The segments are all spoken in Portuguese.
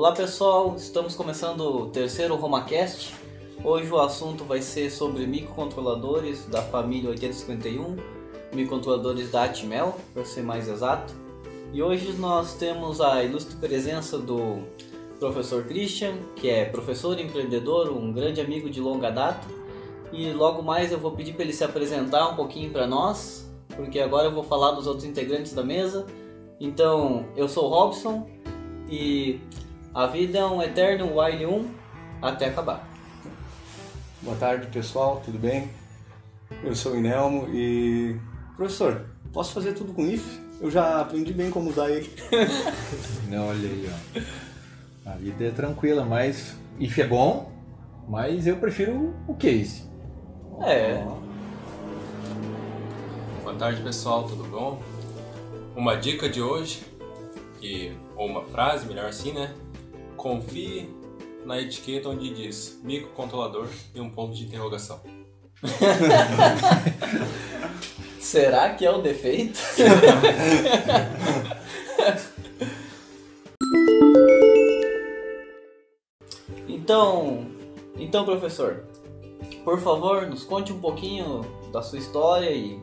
Olá pessoal, estamos começando o terceiro RomaCast. Hoje o assunto vai ser sobre microcontroladores da família 8051, microcontroladores da Atmel, para ser mais exato. E hoje nós temos a ilustre presença do professor Christian, que é professor empreendedor, um grande amigo de longa data. E logo mais eu vou pedir para ele se apresentar um pouquinho para nós, porque agora eu vou falar dos outros integrantes da mesa. Então, eu sou o Robson e a vida é um eterno while 1 até acabar. Boa tarde, pessoal, tudo bem? Eu sou o Inelmo e. Professor, posso fazer tudo com if? Eu já aprendi bem como usar ele. Não, olha aí, ó. A vida é tranquila, mas if é bom, mas eu prefiro o case. É. Boa tarde, pessoal, tudo bom? Uma dica de hoje, que, ou uma frase, melhor assim, né? Confie na etiqueta onde diz microcontrolador e um ponto de interrogação. Será que é o defeito? então, então professor, por favor, nos conte um pouquinho da sua história e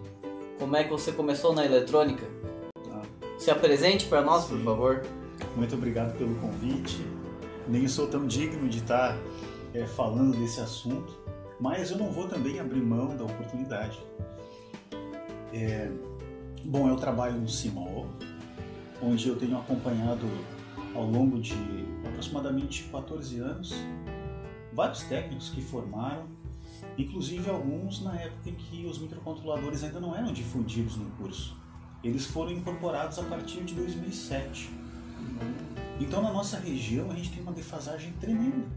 como é que você começou na eletrônica. Tá. Se apresente para nós, por Sim. favor. Muito obrigado pelo convite. Nem sou tão digno de estar eh, falando desse assunto, mas eu não vou também abrir mão da oportunidade. É, bom, eu trabalho no CIMOL, onde eu tenho acompanhado ao longo de aproximadamente 14 anos vários técnicos que formaram, inclusive alguns na época em que os microcontroladores ainda não eram difundidos no curso. Eles foram incorporados a partir de 2007. Então, na nossa região, a gente tem uma defasagem tremenda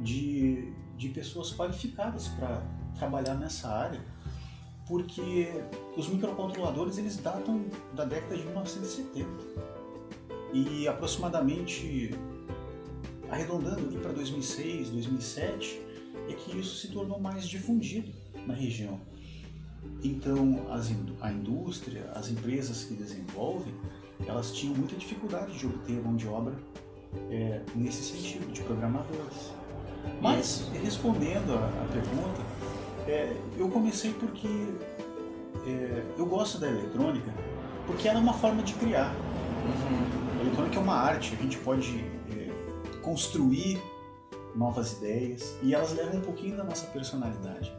de, de pessoas qualificadas para trabalhar nessa área, porque os microcontroladores eles datam da década de 1970 e aproximadamente arredondando ali para 2006, 2007 é que isso se tornou mais difundido na região. Então, as, a indústria, as empresas que desenvolvem, elas tinham muita dificuldade de obter mão de obra é, nesse sentido, de programadores. Mas, respondendo a, a pergunta, é, eu comecei porque é, eu gosto da eletrônica, porque ela é uma forma de criar. A eletrônica é uma arte, a gente pode é, construir novas ideias e elas levam um pouquinho da nossa personalidade.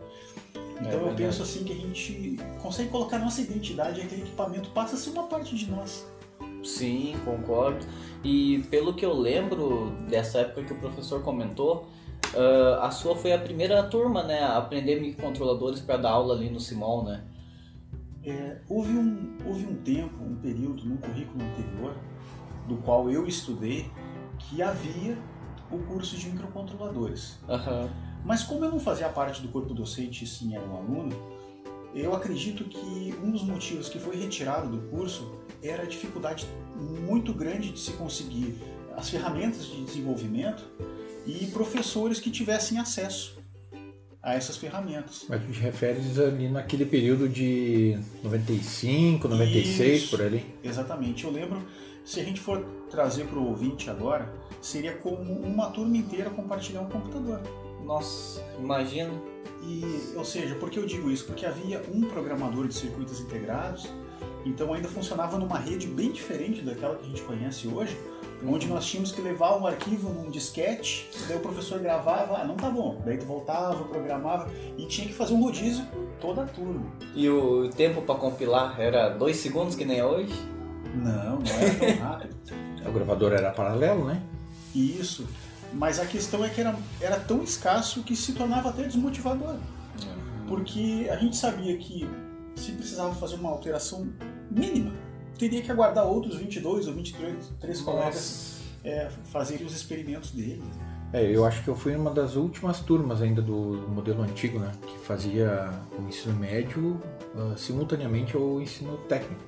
Então eu penso assim que a gente consegue colocar nossa identidade e aquele equipamento passa a ser uma parte de nós. Sim, concordo. E pelo que eu lembro dessa época que o professor comentou, ah, a sua foi a primeira turma, né, a aprender microcontroladores para dar aula ali no Simol, né? É, houve, um, houve um tempo, um período no currículo anterior, do qual eu estudei, que havia o curso de microcontroladores. Aham. Mas como eu não fazia parte do corpo docente e sim era um aluno, eu acredito que um dos motivos que foi retirado do curso era a dificuldade muito grande de se conseguir as ferramentas de desenvolvimento e professores que tivessem acesso a essas ferramentas. Mas tu te referes ali naquele período de 95, 96, Isso. por ali. Exatamente. Eu lembro, se a gente for trazer para o ouvinte agora, seria como uma turma inteira compartilhar um computador. Nossa, imagina. E, ou seja, por que eu digo isso? Porque havia um programador de circuitos integrados, então ainda funcionava numa rede bem diferente daquela que a gente conhece hoje, onde nós tínhamos que levar um arquivo num disquete, daí o professor gravava, ah, não tá bom, daí tu voltava, programava e tinha que fazer um rodízio toda a turma. E o tempo para compilar era dois segundos que nem é hoje? Não, não era tão rápido. O gravador era paralelo, né? Isso. Mas a questão é que era, era tão escasso que se tornava até desmotivador. Porque a gente sabia que se precisava fazer uma alteração mínima, teria que aguardar outros 22 ou 23 três colegas é, fazerem os experimentos deles. É, eu acho que eu fui uma das últimas turmas ainda do modelo antigo, né? Que fazia o ensino médio ah, simultaneamente ao ensino técnico.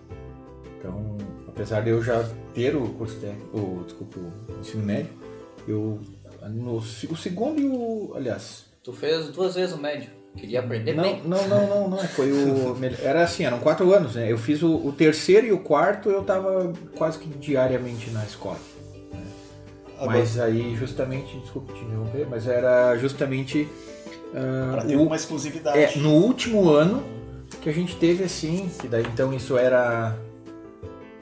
Então, apesar de eu já ter o curso técnico, o, desculpa, o ensino médio, eu no o segundo e o, aliás, Tu fez duas vezes o médio. Queria aprender não, bem. não, não, não, não, foi o melhor- era assim, eram quatro anos, né? Eu fiz o, o terceiro e o quarto, eu tava quase que diariamente na escola. né? Mas aí justamente, desculpa te interromper, mas era justamente ah, Para ter o- uma exclusividade. é, no último ano que a gente teve assim, que daí então isso era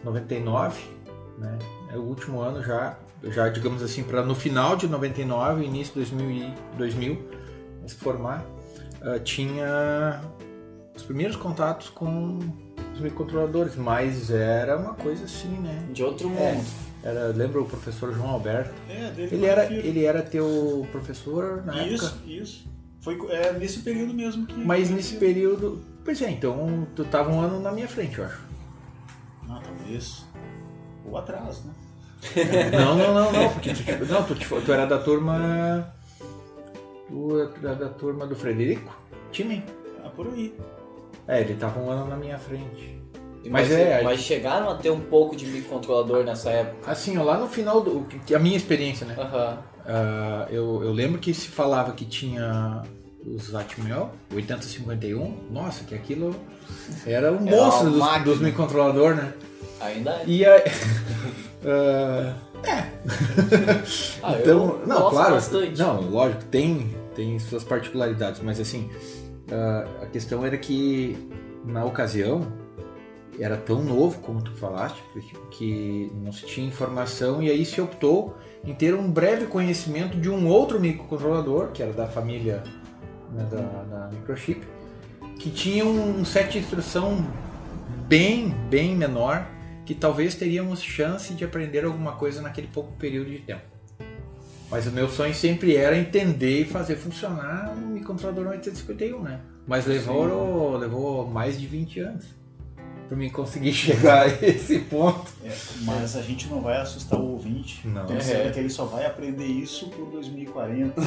99, né? É o último ano já, já digamos assim, para no final de 99, início de 2000, e- 2000 se formar, ah, tinha os primeiros contatos com os microcontroladores, mas era uma coisa assim, né? De outro mundo. É, era, lembra o professor João Alberto? É, dele Ele era, confiro. ele era teu professor na Isso, época? isso. Foi é, nesse período mesmo que. Mas nesse período. Pois é, então tu tava um ano na minha frente, eu acho. Ah, talvez. Ou atrás, né? Não, não, não, não. Porque tu, tipo, não, tu, tu era da turma. Tu era da turma do Frederico? Time. Ah, por aí. É, ele tava um ano na minha frente. Mas, Mas é, mas chegaram a ter um pouco de microcontrolador nessa época. Assim, ó, lá no final do. que- A minha experiência, né? Aham. Ah, eu, eu lembro que se falava que tinha os Atmel 8051, nossa, que aquilo era um monstro dos, dos microcontroladores, né? Ainda é. E aí. ah, Ah, então, eu não, claro. bastante. Não, lógico, tem, tem suas particularidades, mas assim, ah, a questão era que na ocasião era tão novo, como tu falaste, que- que não se tinha informação e aí se optou em ter um breve conhecimento de um outro microcontrolador, que era da família né, da, da microchip, que tinha um set de instrução bem, bem menor, que talvez teríamos chance de aprender alguma coisa naquele pouco período de tempo. Mas o meu sonho sempre era entender e fazer funcionar um microcontrolador 851, né? Mas levou, levou mais de 20 anos para mim conseguir chegar a esse ponto. É, mas a gente não vai assustar o ouvinte. Não. Pensando É. que ele só vai aprender isso por 2040.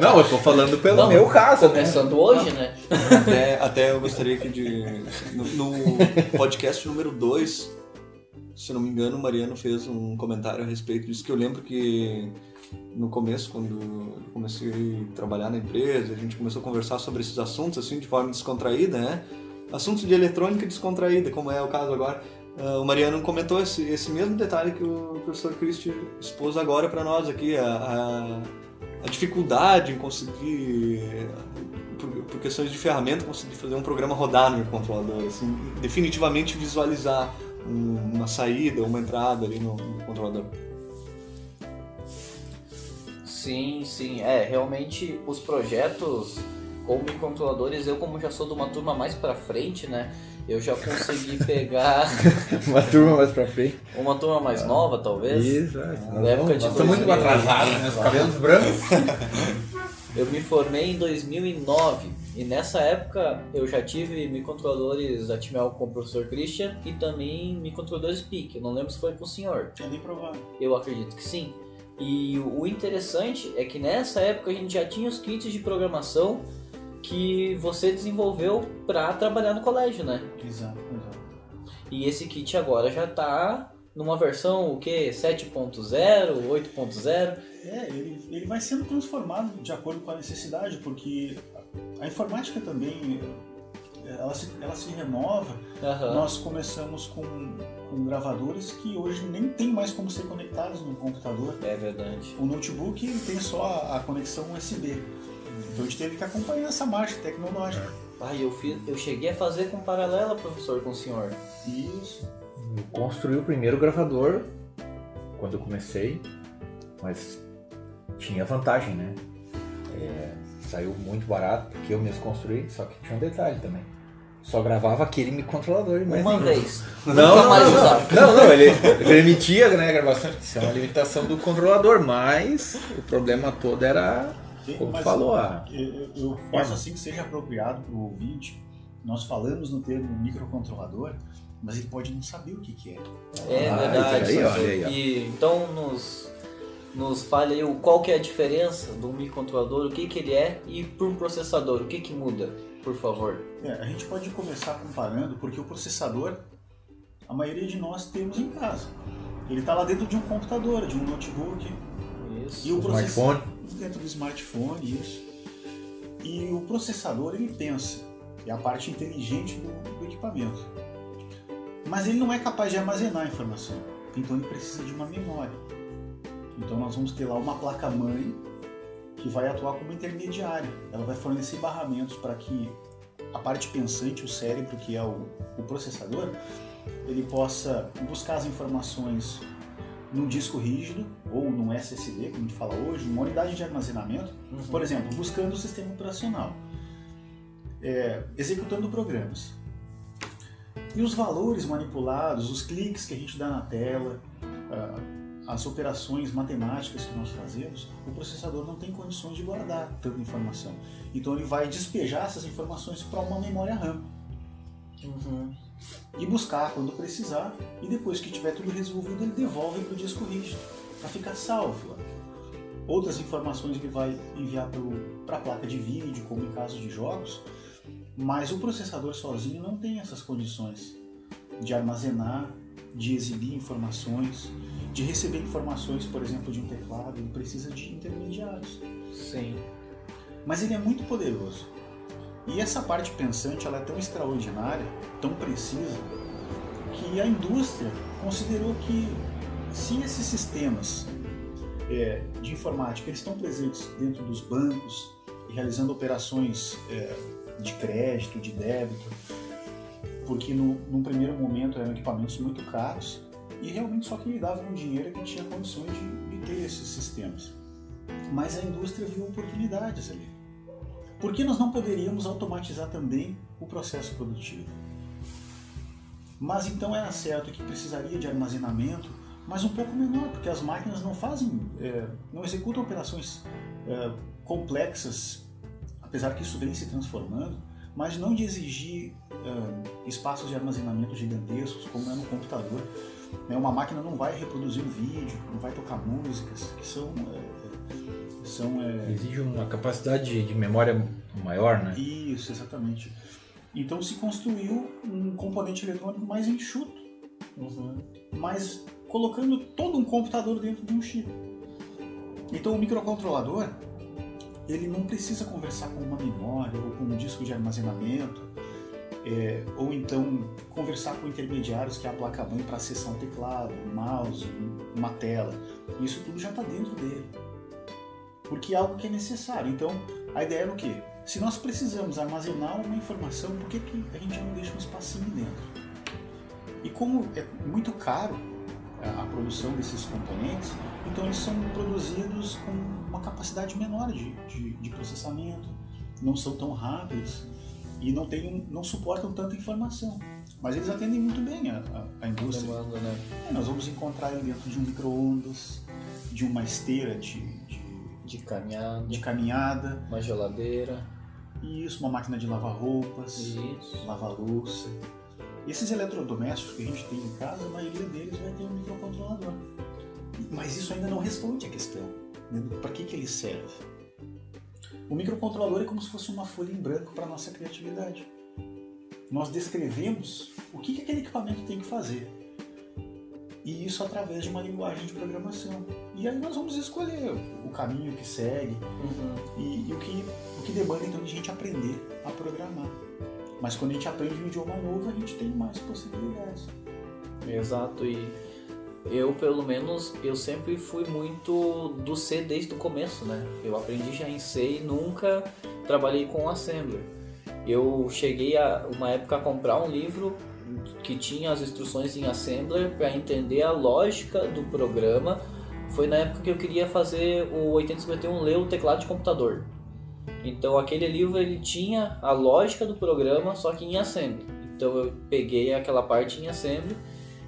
Não, eu tô falando pelo Não, meu caso, né? Começando hoje, né? Até, até eu gostaria que de. No, no podcast número 2, se não me engano, o Mariano fez um comentário a respeito disso, que eu lembro que no começo, quando eu comecei a trabalhar na empresa, a gente começou a conversar sobre esses assuntos assim de forma descontraída, né? Assuntos de eletrônica descontraída, como é o caso agora. Ah, o Mariano comentou esse, esse mesmo detalhe que o professor Christie expôs agora para nós aqui, a, a, a dificuldade em conseguir por, por questões de ferramenta, conseguir fazer um programa rodar no controlador, assim, definitivamente visualizar um- uma saída, uma entrada ali no, no controlador. Sim, sim. É, realmente os projetos com microcontroladores, eu como já sou de uma turma mais pra frente, né? Eu já consegui pegar Uma turma mais pra frente. uma turma mais nova, talvez. Isso, é. Na época de Nós estamos muito 2000. atrasados, né? Os cabelos brancos. Eu me formei em 2009 e nessa época eu já tive microcontroladores Atmel com o professor Christian e também microcontroladores PIC. Eu não lembro se foi com o senhor. É bem provável. Eu acredito que sim. E o interessante é que nessa época a gente já tinha os kits de programação que você desenvolveu para trabalhar no colégio, né? Exato, exato. E esse kit agora já tá numa versão o que 7.0, 8.0. É, ele, ele vai sendo transformado de acordo com a necessidade, porque a informática também ela se, ela se renova. Aham. Nós começamos com, com gravadores que hoje nem tem mais como ser conectados no computador. É verdade. O notebook tem só a, a conexão USB. Então a gente teve que acompanhar essa marcha tecnológica. Ah, eu, fiz, eu cheguei a fazer com paralela, professor, com o senhor. Isso. Eu construí o primeiro gravador quando eu comecei, mas tinha vantagem, né? É, saiu muito barato porque eu mesmo construí, só que tinha um detalhe também. Só gravava aquele microcontrolador. mas Uma ninguém- vez. Não, Nunca não, mais não, usava. não, não, ele permitia né, a gravação. Isso é uma limitação do controlador, mas o problema todo era, como Mas falou, a Eu, eu penso assim que seja apropriado para o ouvinte. Nós falamos no termo microcontrolador, mas ele pode não saber o que, que é. É Ah, verdade. aí, olha aí. E, então nos, nos fale aí o- qual que é a diferença do microcontrolador, o que, que ele é e para um processador, o que, que muda, por favor. É, a gente pode começar comparando, porque o processador, a maioria de nós temos em casa. Ele está lá dentro de um computador, de um notebook. E o smartphone. dentro do smartphone, isso. E o processador ele pensa, é a parte inteligente do, do equipamento. Mas ele não é capaz de armazenar a informação, então ele precisa de uma memória. Então nós vamos ter lá uma placa-mãe que vai atuar como intermediária. Ela vai fornecer barramentos para que a parte pensante, o cérebro, que é o, o processador, ele possa buscar as informações num disco rígido ou num SSD, como a gente fala hoje, uma unidade de armazenamento, Uhum. por exemplo, buscando o sistema operacional, é, executando programas. E os valores manipulados, os cliques que a gente dá na tela, as operações matemáticas que nós fazemos, o processador não tem condições de guardar tanta informação. Então ele vai despejar essas informações para uma memória RAM Uhum. E buscar quando precisar, e depois que tiver tudo resolvido, ele devolve para o disco rígido, para ficar salvo lá. Outras informações ele vai enviar para a placa de vídeo, como em caso de jogos, mas o processador sozinho não tem essas condições de armazenar, de exibir informações, de receber informações, por exemplo, de um teclado, ele precisa de intermediários. Sim. Mas ele é muito poderoso. E essa parte pensante ela é tão extraordinária, tão precisa, que a indústria considerou que se esses sistemas é, de informática eles estão presentes dentro dos bancos, realizando operações é, de crédito, de débito, porque no, num primeiro momento eram equipamentos muito caros e realmente só quem dava um dinheiro é quem tinha condições de, de ter esses sistemas. Mas a indústria viu oportunidades ali. Por que nós não poderíamos automatizar também o processo produtivo? Mas então era certo que precisaria de armazenamento, mas um pouco menor, porque as máquinas não fazem, é, não executam operações é, complexas, apesar que isso vem se transformando, mas não de exigir é, espaços de armazenamento gigantescos, como é no computador. Né? Uma máquina não vai reproduzir um vídeo, não vai tocar músicas, que são é, é, Exige uma capacidade de, memória maior, né? isso, exatamente. Então se construiu um componente eletrônico mais enxuto, Uhum. mas colocando todo um computador dentro de um chip. Então o microcontrolador ele não precisa conversar com uma memória ou com um disco de armazenamento, é, ou então conversar com intermediários que é a placa-mãe para acessar um teclado, um mouse, um- uma tela. Isso tudo já está dentro dele, porque é algo que é necessário. Então a ideia era o quê? Se nós precisamos armazenar uma informação, por que, que a gente não deixa um espacinho dentro? E como é muito caro a a produção desses componentes, então eles são produzidos com uma capacidade menor de, de, de processamento, não são tão rápidos e não, tem, não suportam tanta informação. Mas eles atendem muito bem a, a, a indústria. Demanda, né? É, nós vamos encontrar ele dentro de um micro-ondas, de uma esteira de, de, De caminhada, de caminhada, uma geladeira. e isso, uma máquina de lavar roupas, Isso. lavar louça. Esses eletrodomésticos que a gente tem em casa, a maioria deles vai ter um microcontrolador. Mas isso ainda não responde a questão. Né? Para que, que ele serve? O microcontrolador é como se fosse uma folha em branco para a nossa criatividade. Nós descrevemos o que, que aquele equipamento tem que fazer. E isso através de uma linguagem de programação. E aí nós vamos escolher o caminho que segue, Uhum. e, e o, que, o que demanda então de a gente aprender a programar. Mas quando a gente aprende um idioma novo, a gente tem mais possibilidades. Exato, e eu pelo menos eu sempre fui muito do C desde o começo, né? Eu aprendi já em C e nunca trabalhei com Assembler. Eu cheguei a uma época a comprar um livro que tinha as instruções em Assembler para entender a lógica do programa. Foi na época que eu queria fazer o 8051 ler o teclado de computador. Então aquele livro ele tinha a lógica do programa, só que em Assembly. Então eu peguei aquela parte em Assembly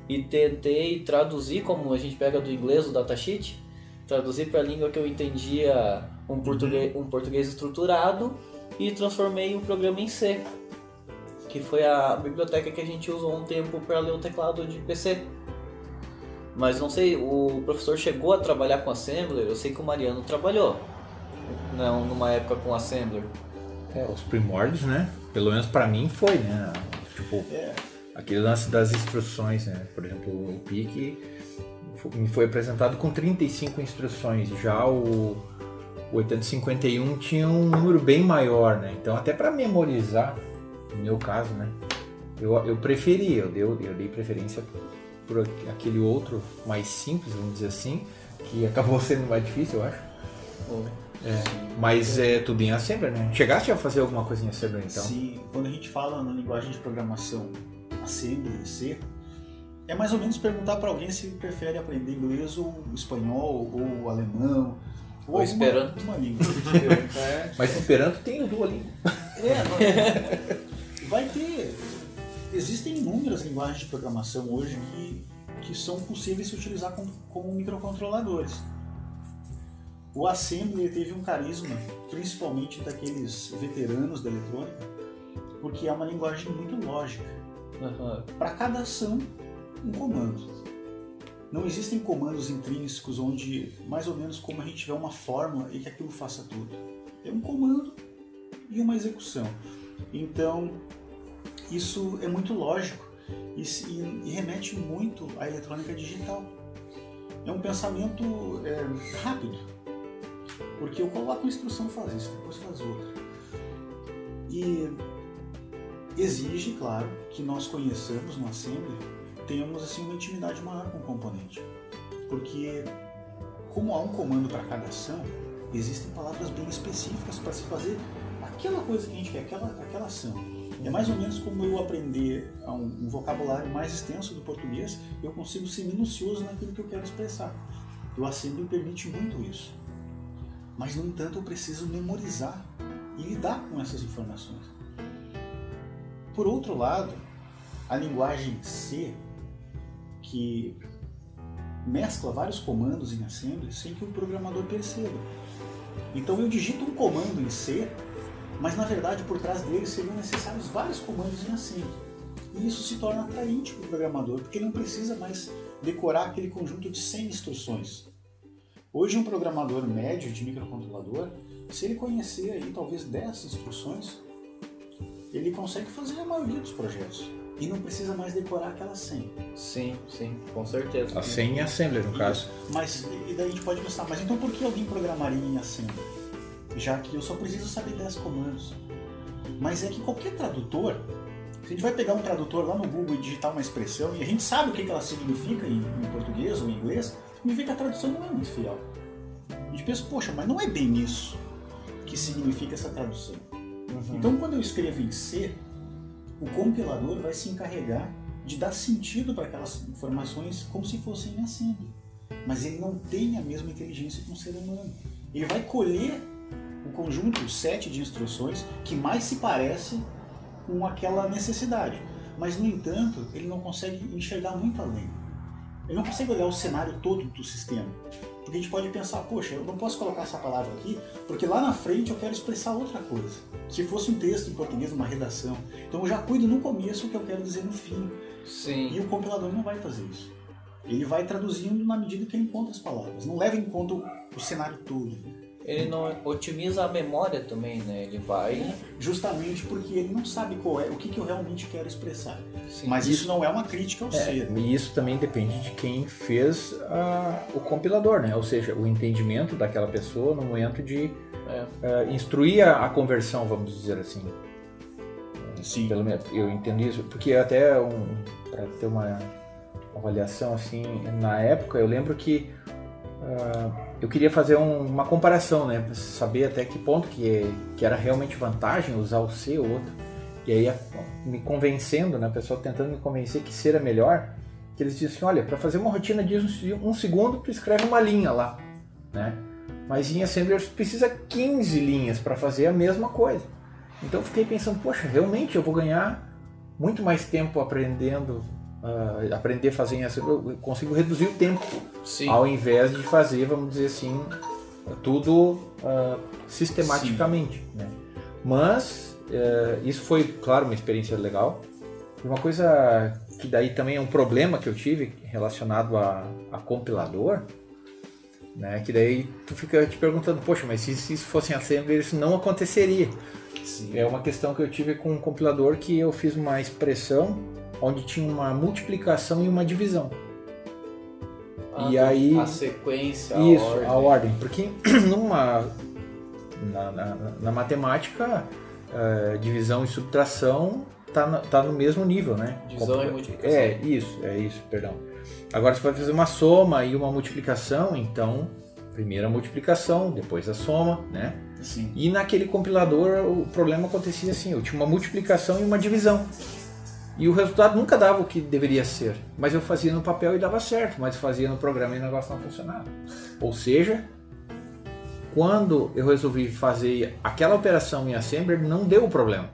e tentei traduzir como a gente pega do inglês o datasheet, traduzir para a língua que eu entendia um português, um português estruturado e transformei o programa em C, que foi a biblioteca que a gente usou um tempo para ler o teclado de PC. Mas não sei, o professor chegou a trabalhar com Assembler, eu sei que o Mariano trabalhou. Não, numa época com Assembler. É, os primórdios, né? Pelo menos pra mim foi, né? Tipo, É, aquele lance das instruções, né? Por exemplo, o PIC me foi apresentado com 35 instruções. Já o, o 8051 tinha um número bem maior, né? Então até para memorizar, no meu caso, né? Eu, eu preferi, eu dei, eu dei preferência por aquele outro mais simples, vamos dizer assim, que acabou sendo mais difícil, eu acho. É, mas é tudo em Assembler, né? Chegaste a fazer alguma coisa em Assembler, então? Se, quando a gente fala na linguagem de programação Assembly, C, é mais ou menos perguntar para alguém se prefere aprender inglês ou espanhol ou alemão ou, Ou alguma- Esperanto. alguma língua. Mas Esperanto tem o Duolingo. É, não- vai ter. Existem inúmeras linguagens de programação hoje que, que são possíveis de se utilizar como, como microcontroladores. O Assembly teve um carisma, principalmente daqueles veteranos da eletrônica, porque é uma linguagem muito lógica. Aham. Para cada ação, um comando. Não existem comandos intrínsecos onde, mais ou menos como a gente tiver uma fórmula e que aquilo faça tudo. É um comando e uma execução. Então, isso é muito lógico e, e- e remete muito à eletrônica digital. É um pensamento é, rápido, porque eu coloco a instrução faz isso, depois faz outra. E exige, claro, que nós conheçamos no Assembly, tenhamos assim uma intimidade maior com o componente. Porque como há um comando para cada ação, existem palavras bem específicas para se fazer aquela coisa que a gente quer, aquela, aquela ação. É mais ou menos como eu aprender um, um vocabulário mais extenso do português, eu consigo ser minucioso naquilo que eu quero expressar. O Assembly permite muito isso. Mas, no entanto, eu preciso memorizar e lidar com essas informações. Por outro lado, a linguagem C, que mescla vários comandos em assembly sem que o programador perceba. Então eu digito um comando em C, mas na verdade por trás dele seriam necessários vários comandos em assembly. E isso se torna atraente para o programador, porque ele não precisa mais decorar aquele conjunto de 100 instruções. Hoje um programador médio de microcontrolador, se ele conhecer aí talvez 10 instruções, ele consegue fazer a maioria dos projetos. E não precisa mais decorar aquelas 100. Sim, sim, com certeza. A 100 em Assembler, no caso. Mas, e daí a gente pode pensar, mas então por que alguém programaria em Assembly? Já que eu só preciso saber 10 comandos. Mas é que qualquer tradutor, se a gente vai pegar um tradutor lá no Google e digitar uma expressão, e a gente sabe o que ela significa em, português ou em inglês, significa que a tradução não é muito fiel. A gente pensa, poxa, mas não é bem isso que significa essa tradução. Então, quando eu escrevo em C, o compilador vai se encarregar de dar sentido para aquelas informações como se fossem em assembly. Mas ele não tem a mesma inteligência que um ser humano. Ele vai colher o conjunto, o set de instruções que mais se parece com aquela necessidade. Mas, no entanto, ele não consegue enxergar muito além. Ele não consegue olhar o cenário todo do sistema. Porque a gente pode pensar, poxa, eu não posso colocar essa palavra aqui, porque lá na frente eu quero expressar outra coisa. Se fosse um texto em português, uma redação. Então eu já cuido no começo o que eu quero dizer no fim. Sim. E o compilador não vai fazer isso. Ele vai traduzindo na medida que ele encontra as palavras. Não leva em conta o, o cenário todo. Ele não otimiza a memória também, né? Ele vai. Justamente porque ele não sabe qual é, o que, que eu realmente quero expressar. Sim. Mas isso não é uma crítica ao É, ser. e isso também depende de quem fez a- o compilador, né? Ou seja, o entendimento daquela pessoa no momento de É. eh, instruir a, a conversão, vamos dizer assim. Sim. Pelo menos eu entendo isso, porque até um, para ter uma avaliação assim, na época eu lembro que ah, eu queria fazer um- uma comparação, né, para saber até que ponto que, que era realmente vantagem usar o C ou outro. E aí me convencendo, né, o pessoal tentando me convencer que C era melhor, que eles diziam assim, olha, para fazer uma rotina de um, um segundo tu escreve uma linha lá, né? Mas em Assembler precisa 15 linhas para fazer a mesma coisa. Então eu fiquei pensando, poxa, realmente eu vou ganhar muito mais tempo aprendendo, ah, aprender a fazer Assembler, eu consigo reduzir o tempo, Sim. ao invés de fazer, vamos dizer assim, tudo ah, sistematicamente. Né? Mas eh, isso foi, claro, uma experiência legal. E uma coisa que daí também é um problema que eu tive relacionado a, a compilador, né? Que daí tu fica te perguntando, poxa, mas se, se isso fosse em Assembler isso não aconteceria. Sim. É uma questão que eu tive com um compilador que eu fiz uma expressão onde tinha uma multiplicação e uma divisão. A- e aí- A sequência, a Isso, ordem. a ordem. Porque numa, na, na- na matemática, eh, divisão e subtração tá, no- tá no mesmo nível, né? Divisão e multiplicação. É, isso, é isso, perdão. Agora você vai fazer uma soma e uma multiplicação, então primeiro a multiplicação, depois a soma, né? Sim. E naquele compilador o problema acontecia assim, eu tinha uma multiplicação e uma divisão. E o resultado nunca dava o que deveria ser. Mas eu fazia no papel e dava certo, mas fazia no programa e o negócio não funcionava. Ou seja, quando eu resolvi fazer aquela operação em Assembler, não deu o problema.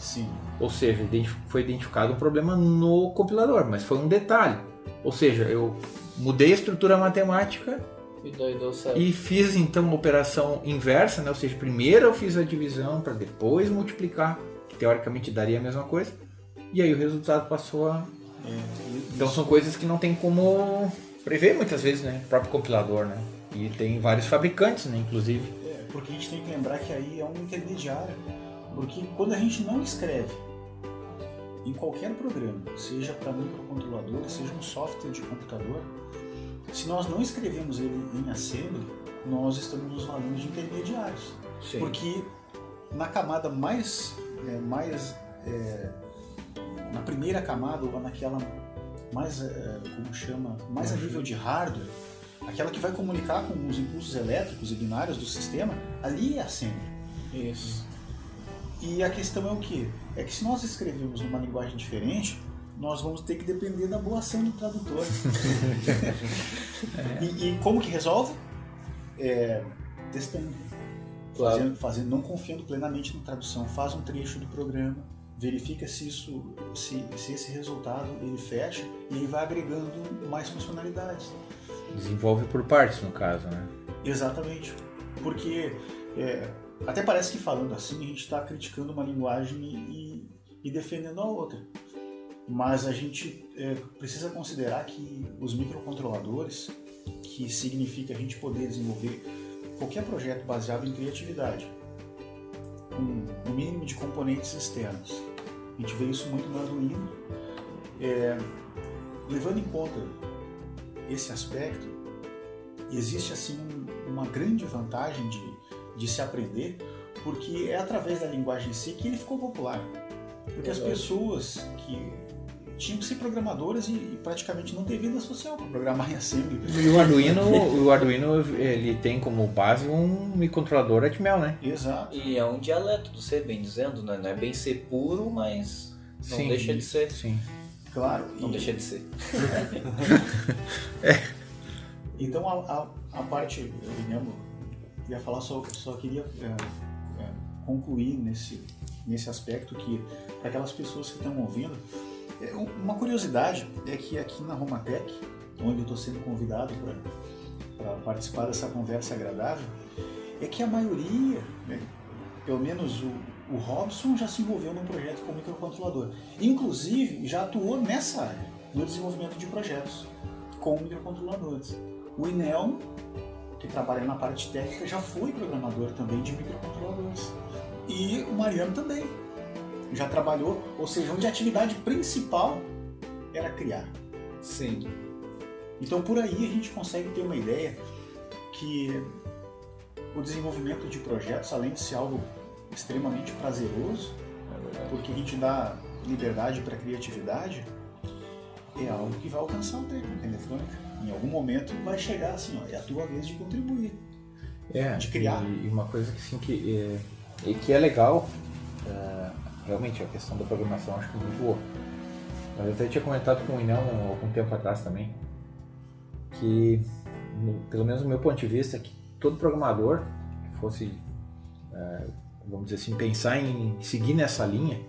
Sim. Ou seja, foi identificado um problema no compilador, mas foi um detalhe. Ou seja, eu mudei a estrutura matemática E daí deu certo. e fiz então uma operação inversa, né? ou seja, primeiro eu fiz a divisão para depois multiplicar, que teoricamente daria a mesma coisa, e aí o resultado passou a. É, Então são coisas que não tem como prever muitas vezes, né? O próprio compilador, né? E tem vários fabricantes, né? Inclusive. É, porque a gente tem que lembrar que aí é um intermediário. Porque quando a gente não escreve em qualquer programa, seja para microcontrolador, seja um software de computador, se nós não escrevemos ele em assembly, nós estamos nos valendo de intermediários. Sim. Porque na camada mais, é, mais é, na primeira camada ou naquela mais, é, como chama, mais a nível de hardware, aquela que vai comunicar com os impulsos elétricos e binários do sistema, ali é assembly. Isso. E a questão é o que? É que se nós escrevemos numa linguagem diferente, nós vamos ter que depender da boa ação do tradutor. e, e como que resolve? É, testando. Claro. Fazendo, fazendo, não confiando plenamente na tradução. Faz um trecho do programa, verifica se isso, se, se esse resultado ele fecha e aí vai agregando mais funcionalidades. Desenvolve por partes, no caso, né? Exatamente. Porque é, até parece que falando assim a gente está criticando uma linguagem e, e defendendo a outra. Mas a gente é, precisa considerar que os microcontroladores, que significa a gente poder desenvolver qualquer projeto baseado em criatividade, o mínimo de componentes externos. A gente vê isso muito no Arduino. É, levando em conta esse aspecto, existe assim um- uma grande vantagem de, de se aprender, porque é através da linguagem C que ele ficou popular. Porque as pessoas que tinham que ser programadoras e, e praticamente não ter vida social para programar em assembly. E o Arduino, o Arduino ele tem como base um microcontrolador Atmel, né? Exato. E é um dialeto do C, bem dizendo, né? Não é bem ser puro, mas não deixa de ser. Sim. Claro. Não e- deixa de ser. Então a, a, a parte, eu me lembro, ia falar, só, só queria é, é, concluir nesse, nesse aspecto que para aquelas pessoas que estão ouvindo, é, uma curiosidade é que aqui na Romatec, onde eu estou sendo convidado para participar dessa conversa agradável, é que a maioria, né, pelo menos o, o Robson já se envolveu num projeto com microcontrolador. Inclusive, já atuou nessa área, no desenvolvimento de projetos com microcontroladores. O Inelmo, que trabalha na parte técnica, já foi programador também de microcontroladores. E o Mariano também. Já trabalhou, ou seja, onde a atividade principal era criar. Sim. Então por aí a gente consegue ter uma ideia que o desenvolvimento de projetos, além de ser algo extremamente prazeroso, É porque a gente dá liberdade para criatividade, é algo que vai alcançar o técnico eletrônica. Em algum momento vai chegar assim, ó, é a tua vez de contribuir. É, De criar. E, uma coisa que, assim, que, é, e que é legal, é, realmente a questão da programação acho que é muito boa. Mas eu até tinha comentado com o Inel há algum tempo atrás também, que, pelo menos do meu ponto de vista, que todo programador fosse, é, vamos dizer assim, pensar em seguir nessa linha,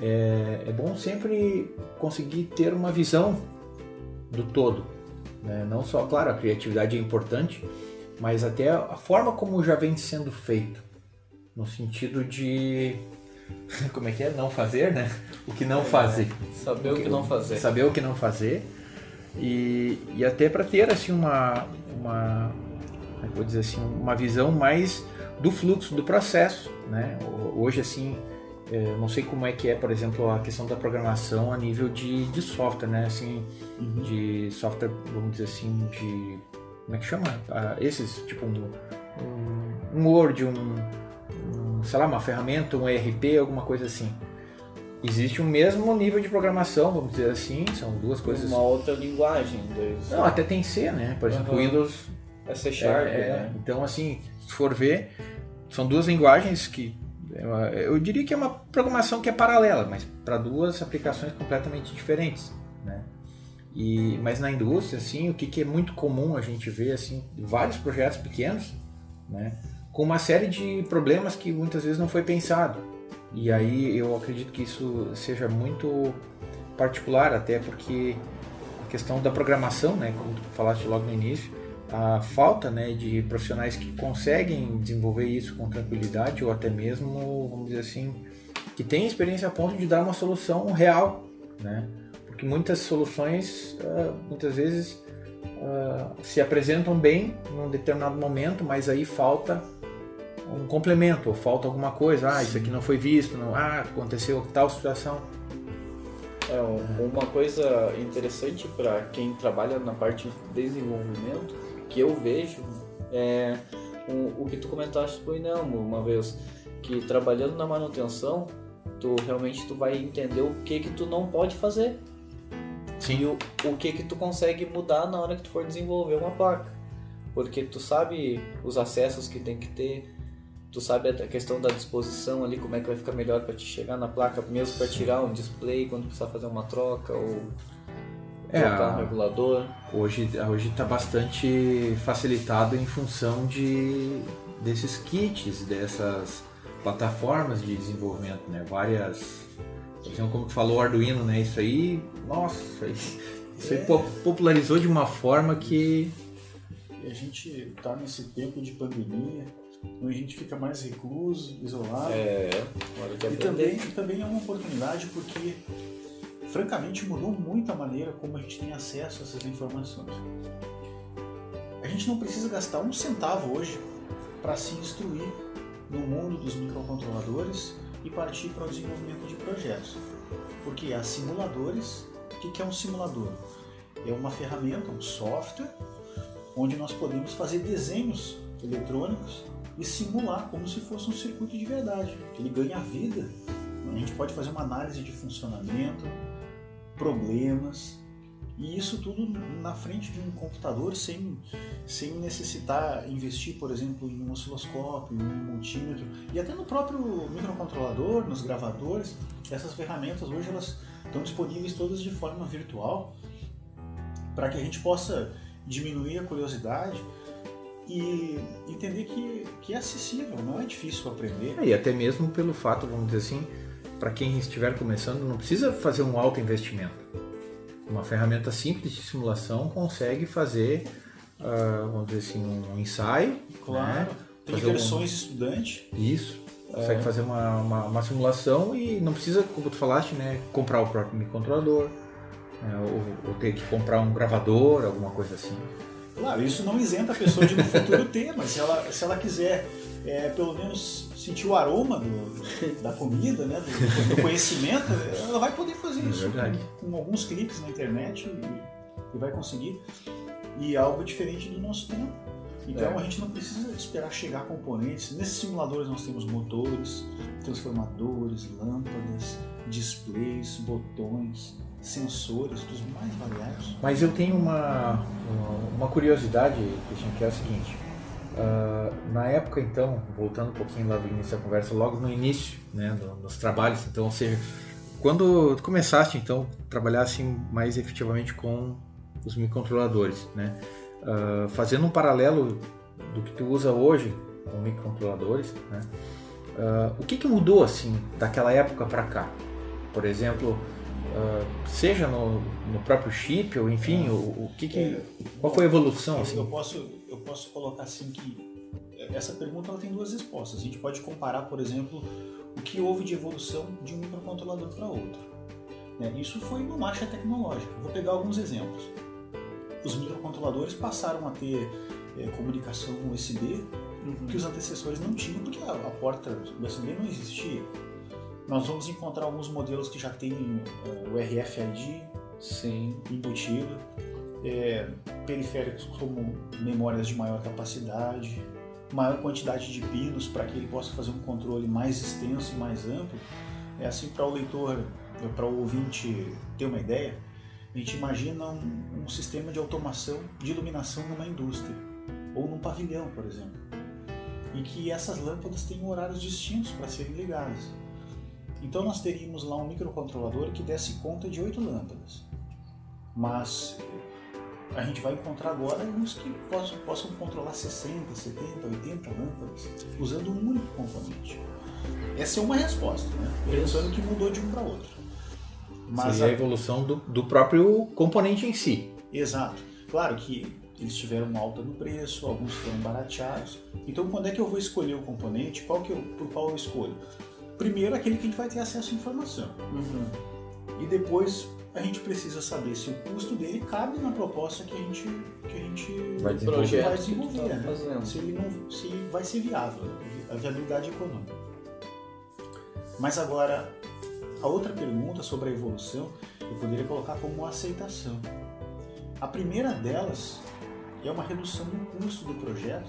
é, é bom sempre conseguir ter uma visão do todo. né? Não só, claro, a criatividade é importante, mas até a forma como já vem sendo feito, no sentido de como é que é não fazer, né? O que não fazer, Saber o que não fazer. saber o que não fazer e, e até para ter assim uma uma é que vou dizer assim uma visão mais do fluxo do processo, né? Ho- Hoje assim é, não sei como é que é, por exemplo, a questão da programação a nível de, de software, né? Assim, de software, vamos dizer assim, de. Como é que chama? Ah, esses, tipo um, um, um Word, um, um, sei lá, uma ferramenta, um ERP, alguma coisa assim. existe o mesmo nível de programação, vamos dizer assim, são duas coisas. Uma outra linguagem. Dois... Não, até tem C, né? Por exemplo, Aham. Windows É C Sharp, é, né? Então, assim, se for ver, são duas linguagens que é eu diria que é uma programação que é paralela, mas para duas aplicações completamente diferentes, né? E, mas na indústria, assim, o que, que é muito comum a gente ver, assim, vários projetos pequenos, né? Com uma série de problemas que muitas vezes não foi pensado. E aí eu acredito que isso seja muito particular, até porque a questão da programação, né, como tu falaste logo no início, a falta né, de profissionais que conseguem desenvolver isso com tranquilidade ou até mesmo, vamos dizer assim, que têm experiência a ponto de dar uma solução real, né? Porque muitas soluções, ah, muitas vezes, ah, se apresentam bem num determinado momento, mas aí falta um complemento, ou falta alguma coisa, ah, isso aqui não foi visto, não, ah, aconteceu tal situação. É, um- uma coisa interessante para quem trabalha na parte de desenvolvimento, que eu vejo, é o, o que tu comentaste pro Inelmo uma vez, que trabalhando na manutenção, tu realmente tu vai entender o que que tu não pode fazer e o, o que que tu consegue mudar na hora que tu for desenvolver uma placa. Porque tu sabe os acessos que tem que ter, tu sabe a questão da disposição ali, como é que vai ficar melhor para te chegar na placa, mesmo para tirar um display quando precisar fazer uma troca ou É, trocar a- um regulador. Hoje hoje está bastante facilitado em função de desses kits, dessas plataformas de desenvolvimento, né? Várias, por exemplo, como tu falou, o Arduino, né? Isso aí, nossa, isso aí, isso aí po- popularizou de uma forma que E a gente tá nesse tempo de pandemia, a gente fica mais recluso, isolado. É, de E também, também é uma oportunidade porque, francamente, mudou muito a maneira como a gente tem acesso a essas informações. A gente não precisa gastar um centavo hoje para se instruir no mundo dos microcontroladores e partir para o desenvolvimento de projetos. Porque há simuladores. O que que é um simulador? É uma ferramenta, um software, onde nós podemos fazer desenhos eletrônicos e simular como se fosse um circuito de verdade. Ele ganha vida. A gente pode fazer uma análise de funcionamento, problemas, e isso tudo na frente de um computador sem, sem necessitar investir, por exemplo, em um osciloscópio, um multímetro e até no próprio microcontrolador, nos gravadores. Essas ferramentas hoje elas estão disponíveis todas de forma virtual para que a gente possa diminuir a curiosidade e entender que, que é acessível, não é difícil aprender. e até mesmo pelo fato, vamos dizer assim, para quem estiver começando, não precisa fazer um alto investimento. Uma ferramenta simples de simulação consegue fazer, ah, vamos dizer assim, um ensaio, Claro, né? tem Fazer um- versões estudante. Isso. Consegue fazer uma, uma, uma simulação e não precisa, como tu falaste, né, comprar o próprio microcontrolador, né, ou, ou ter que comprar um gravador, alguma coisa assim. Claro, isso não isenta a pessoa de no futuro ter, mas se ela, se ela quiser é, pelo menos sentir o aroma do- da comida, né, do, do conhecimento, ela vai poder fazer É isso com, com alguns cliques na internet e, e vai conseguir. E é algo diferente do nosso tempo. Então É. a gente não precisa esperar chegar componentes. Nesses simuladores nós temos motores, transformadores, lâmpadas, displays, botões, sensores dos mais variados. Mas eu tenho uma, uma curiosidade, Christian, que é a seguinte. ah, na época, então, voltando um pouquinho lá do início da conversa, logo no início, né, no- nos trabalhos, então, ou seja, quando começaste, então, a trabalhar assim mais efetivamente com os microcontroladores, né, ah, fazendo um paralelo do que tu usa hoje com microcontroladores, né, ah, o que, que mudou assim daquela época para cá? Por exemplo, ah, seja no, no próprio chip ou enfim, o, o que, que qual foi a evolução Eu- assim? Eu posso, eu posso colocar assim que essa pergunta ela tem duas respostas. A gente pode comparar, por exemplo, o que houve de evolução de um microcontrolador para outro. né? Isso foi uma marcha tecnológica. Vou pegar alguns exemplos. Os microcontroladores passaram a ter eh, comunicação USB que os antecessores não tinham, porque a, a porta USB não existia. Nós vamos encontrar alguns modelos que já têm eh, o RFID, Sim. embutido, é, periféricos como memórias de maior capacidade, maior quantidade de pinos para que ele possa fazer um controle mais extenso e mais amplo. É assim para o leitor, para o ouvinte ter uma ideia, a gente imagina um, um sistema de automação de iluminação numa indústria ou num pavilhão, por exemplo, e que essas lâmpadas têm horários distintos para serem ligadas. Então nós teríamos lá um microcontrolador que desse conta de oito lâmpadas, mas a gente vai encontrar agora uns que possam, possam controlar 60, 70, 80 lâmpadas usando um único componente. Essa é uma resposta, né? Pensando que mudou de um para outro. Mas Seria a a- evolução do, do próprio componente em si. Exato. Claro que eles tiveram uma alta no preço, alguns foram barateados. Então, quando é que eu vou escolher o componente? Qual que eu, por qual eu escolho? Primeiro, aquele que a gente vai ter acesso à informação. E depois, a gente precisa saber se o custo dele cabe na proposta que a gente, que a gente Vai desenvolver. vai desenvolver. tá né? Se, ele não, se vai ser viável, né? a viabilidade econômica. Mas agora, a outra pergunta sobre a evolução, eu poderia colocar como uma aceitação. A primeira delas é uma redução do custo do projeto,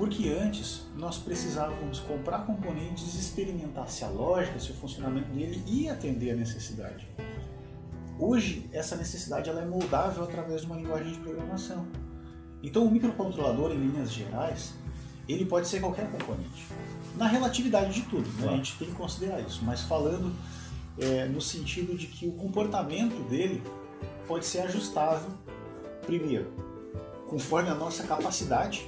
porque antes nós precisávamos comprar componentes, experimentar se a lógica, se o funcionamento dele ia atender a necessidade. Hoje, essa necessidade ela é moldável através de uma linguagem de programação. Então, o microcontrolador, em linhas gerais, ele pode ser qualquer componente. Na relatividade de tudo, né? a gente tem que considerar isso. Mas falando é, no sentido de que o comportamento dele pode ser ajustável, primeiro, conforme a nossa capacidade,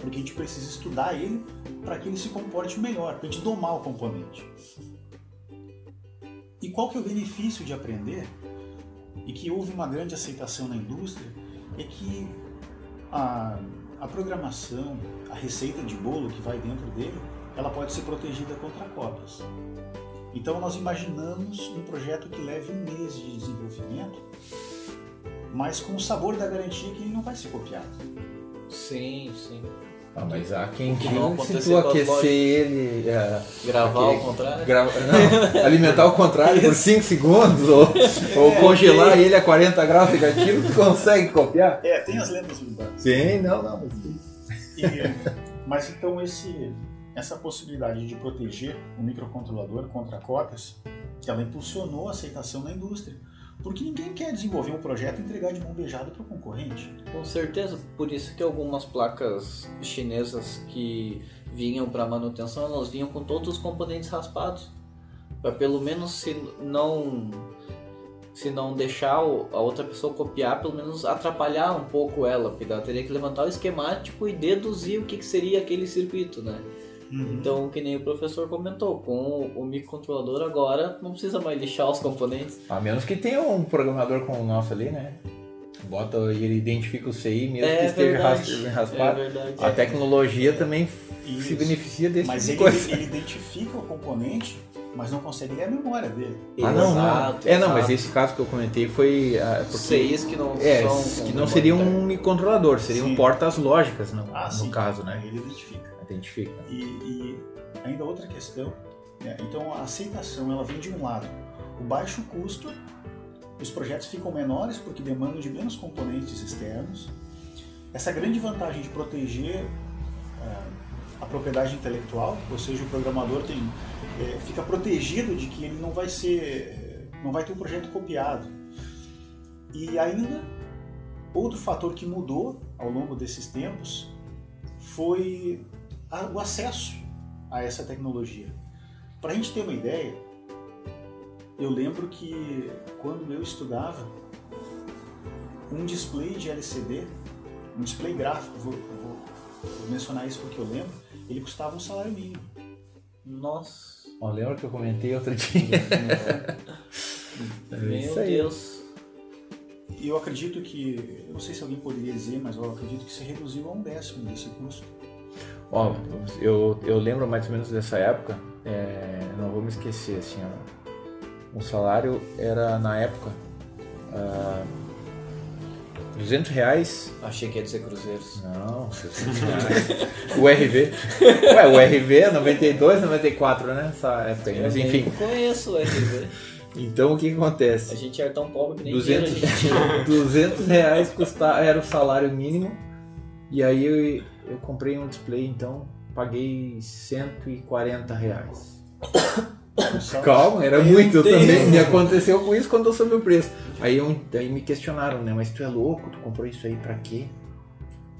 porque a gente precisa estudar ele para que ele se comporte melhor, para a gente domar o componente. E qual que é o benefício de aprender? E que houve uma grande aceitação na indústria, é que a, a programação, a receita de bolo que vai dentro dele, ela pode ser protegida contra cópias. Então nós imaginamos um projeto que leve um mês de desenvolvimento, mas com o sabor da garantia que ele não vai ser copiado. Sim, sim. Ah, mas há quem que diga se tu aquecer lojas. ele, é, Gravar Aquele- ao contrário. grava- não, alimentar ao contrário por 5 segundos ou, ou congelar ele a 40 graus negativo, tu consegue copiar? É, tem as lendas urbanas. Sim, não, não. mas tem. E- mas então esse, essa possibilidade de proteger o microcontrolador contra cópias, ela impulsionou a aceitação na indústria. Porque ninguém quer desenvolver um projeto e entregar de mão beijada para o concorrente. Com certeza, por isso que algumas placas chinesas que vinham para manutenção, elas vinham com todos os componentes raspados. Para pelo menos se não se não deixar a outra pessoa copiar, pelo menos atrapalhar um pouco ela, porque ela teria que levantar o esquemático e deduzir o que, que seria aquele circuito, né? Então, que nem o professor comentou, com o, microcontrolador agora não precisa mais lixar os componentes. A menos que tenha um programador como o nosso ali, né? Bota e ele identifica o CI mesmo que É esteja verdade. É raspado. verdade. A tecnologia também Isso. se beneficia desse Mas tipo ele, de coisa. ele identifica o componente, mas não consegue ler a memória dele. Ah, não, não. É, não, mas esse caso que eu comentei foi. ah, porque- CIs que não É, são que não seria um microcontrolador, seriam Sim. portas lógicas no, Ah, no caso, né? Ele identifica. Identifica. E, e ainda outra questão, né? então a aceitação ela vem de um lado, o baixo custo, os projetos ficam menores porque demandam de menos componentes externos. Essa grande vantagem de proteger ah, a propriedade intelectual, ou seja, o programador tem, eh, fica protegido de que ele não vai ser, não vai ter um projeto copiado. E ainda outro fator que mudou ao longo desses tempos foi o acesso a essa tecnologia. Para a gente ter uma ideia, eu lembro que quando eu estudava, um display de LCD, um display gráfico, vou, vou- vou mencionar isso porque eu lembro, ele custava um salário mínimo. Nossa, Ó, lembra que eu comentei outro dia? É meu isso aí. Deus. E eu acredito que, eu não sei se alguém poderia dizer, mas eu acredito que se reduziu a um décimo desse custo. Ó, eu, eu lembro mais ou menos dessa época, é, não vou me esquecer, assim, ó, o salário era na época ah, 200 reais. Achei que ia dizer cruzeiros. Não, 200 reais. o RV. Ué, o RV é 92, 94, né? Essa época aí. Mas Eu enfim, nem conheço o RV. então o que que acontece? A gente era tão pobre que nem 200, dinheiro a gente tinha. 200 reais custa, era o salário mínimo. E aí eu, comprei um display, então paguei 140 reais. Calma, era muito eu Deus. também. Me aconteceu com isso quando eu soube o preço. Aí, eu, aí me questionaram, né? Mas tu é louco? Tu comprou isso aí pra quê?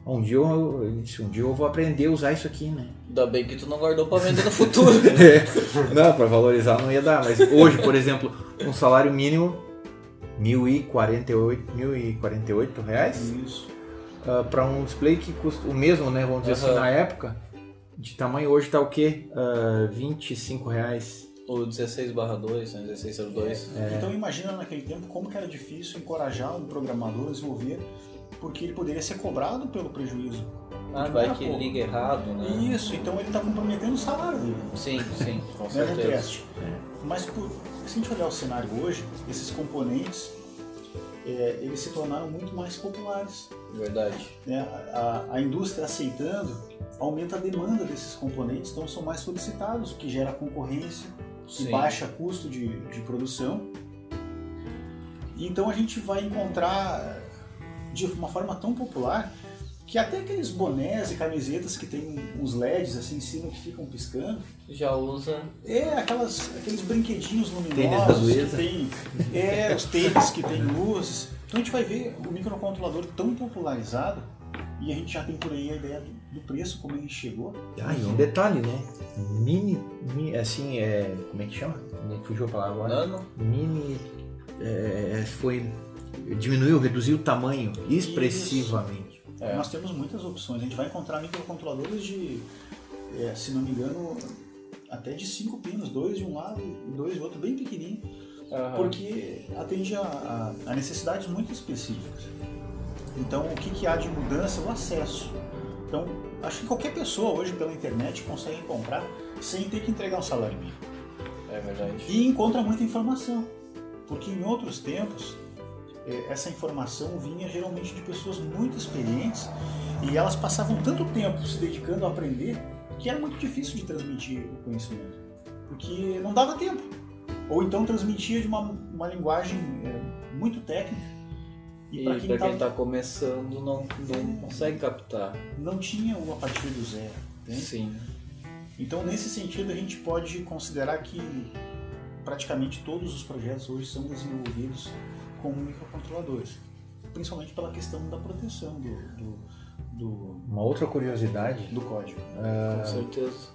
Um dia eu, eu disse, um dia eu vou aprender a usar isso aqui, né? Ainda bem que tu não guardou pra vender no futuro. É. Não, pra valorizar não ia dar. Mas hoje, por exemplo, um salário mínimo, R$ 1.048, 1.048 reais Isso. Ah, pra um display que custa o mesmo, né? Vamos dizer assim, Aham. na época. De tamanho hoje tá o quê? Ah, 25 reais. o 16 barra 2, né? 1602. Então imagina naquele tempo como que era difícil encorajar um programador a desenvolver, porque ele poderia ser cobrado pelo prejuízo. Ah, Porque vai era que pouco. liga errado, né? Isso, então ele está comprometendo o salário dele. Sim, sim, com né, certeza. teste. Mas por- se a gente olhar o cenário hoje, esses componentes é, eles se tornaram muito mais populares. Verdade. né? A, a- indústria aceitando aumenta a demanda desses componentes, então são mais solicitados, o que gera concorrência e baixa custo de, de produção. Então a gente vai encontrar de uma forma tão popular que até aqueles bonés e camisetas que tem uns LEDs assim em cima que ficam piscando, Já usa. é aquelas, aqueles brinquedinhos luminosos que tem, é os tênis que tem luzes. Então a gente vai ver o microcontrolador tão popularizado e a gente já tem por aí a ideia do, do preço, como ele chegou. Ah, e um detalhe, né? Mini, mini assim, é. Como é que chama? Me fugiu a palavra agora. Nano? Mini. é, foi. Diminuiu, reduziu o tamanho expressivamente. É. Nós temos muitas opções. A gente vai encontrar microcontroladores de, é, se não me engano, até de 5 pinos, dois de um lado e dois do outro, bem pequenininho, Aham. porque atende a, a- a necessidades muito específicas. Então, o que, que há de mudança? O acesso. Então, acho que qualquer pessoa hoje pela internet consegue comprar sem ter que entregar um salário mínimo. É verdade. E encontra muita informação, porque em outros tempos essa informação vinha geralmente de pessoas muito experientes e elas passavam tanto tempo se dedicando a aprender que era muito difícil de transmitir o conhecimento, porque não dava tempo. Ou então transmitia de uma, uma linguagem eh, muito técnica e, E para quem, quem, tava- tá começando não, não consegue captar. não tinha o a partir do zero. entende? Sim. Então, nesse sentido, a gente pode considerar que praticamente todos os projetos hoje são desenvolvidos com microcontroladores, principalmente pela questão da proteção do, do, do, Uma outra curiosidade: do código. Com certeza.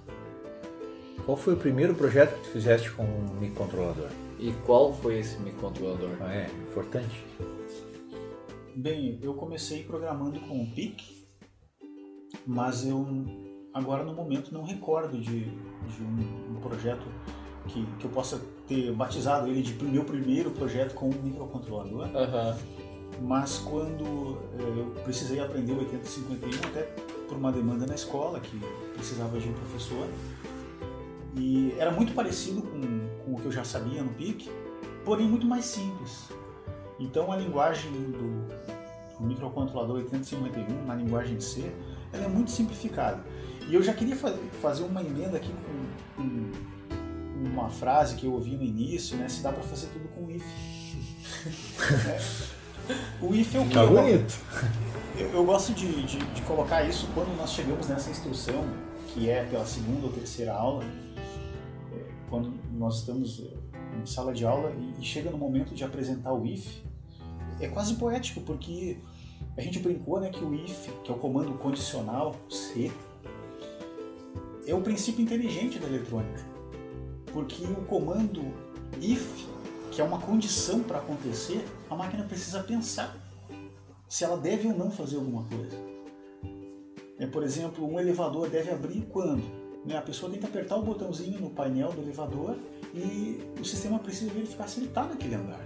qual foi o primeiro projeto que tu fizeste com um microcontrolador? E qual foi esse microcontrolador? Ah, é, importante. Bem, eu comecei programando com o PIC, mas eu agora no momento não recordo de, de um, um projeto que, que eu possa ter batizado ele de meu primeiro projeto com um microcontrolador. Aham. mas quando eh, eu precisei aprender o 8051 até por uma demanda na escola que precisava de um professor e era muito parecido com, com o que eu já sabia no PIC, porém muito mais simples. Então a linguagem do, do microcontrolador 8051 na linguagem C, ela é muito simplificada. E eu já queria fa- fazer uma emenda aqui com, com uma frase que eu ouvi no início, né? Se dá para fazer tudo com if. É. O if é o que? Tá bonito. Eu, eu gosto de, de, de colocar isso quando nós chegamos nessa instrução, que é pela segunda ou terceira aula, é, quando nós estamos é, em sala de aula e, e chega no momento de apresentar o if, é quase poético, porque a gente brincou né, que o if, que é o comando condicional, C, é o princípio inteligente da eletrônica. Porque o comando if, que é uma condição para acontecer, a máquina precisa pensar se ela deve ou não fazer alguma coisa. É, por exemplo, um elevador deve abrir quando? Né, a pessoa tem que apertar o botãozinho no painel do elevador e o sistema precisa verificar se ele está naquele andar.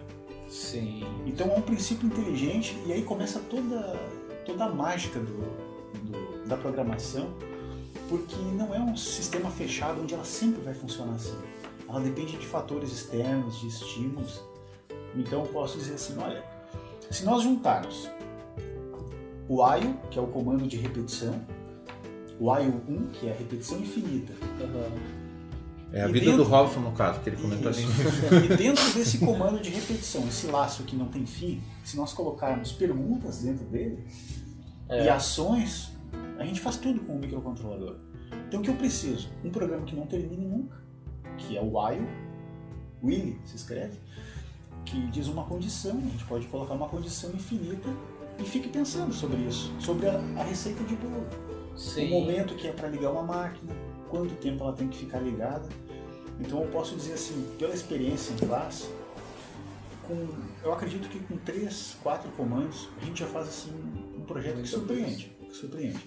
Sim. Então é um princípio inteligente e aí começa toda, toda a mágica do, do- da programação, porque não é um sistema fechado onde ela sempre vai funcionar assim. Ela depende de fatores externos, de estímulos. Então eu posso dizer assim, olha, se nós juntarmos o while, que é o comando de repetição, o while 1, que é a repetição infinita, Aham. É a vida dentro- do Robson, no caso, que ele comentou ali. Isso. E dentro desse comando de repetição, esse laço que não tem fim, se nós colocarmos perguntas dentro dele É. e ações, a gente faz tudo com o microcontrolador. Então o que eu preciso? Um programa que não termine nunca, que é o while, Willy se escreve, que diz uma condição, a gente pode colocar uma condição infinita e fique pensando sobre isso, sobre a, a receita de bolo. O momento que é para ligar uma máquina, quanto tempo ela tem que ficar ligada. Então eu posso dizer assim, pela experiência em classe, com, eu acredito que com três, quatro comandos a gente já faz assim um projeto que surpreende, que surpreende.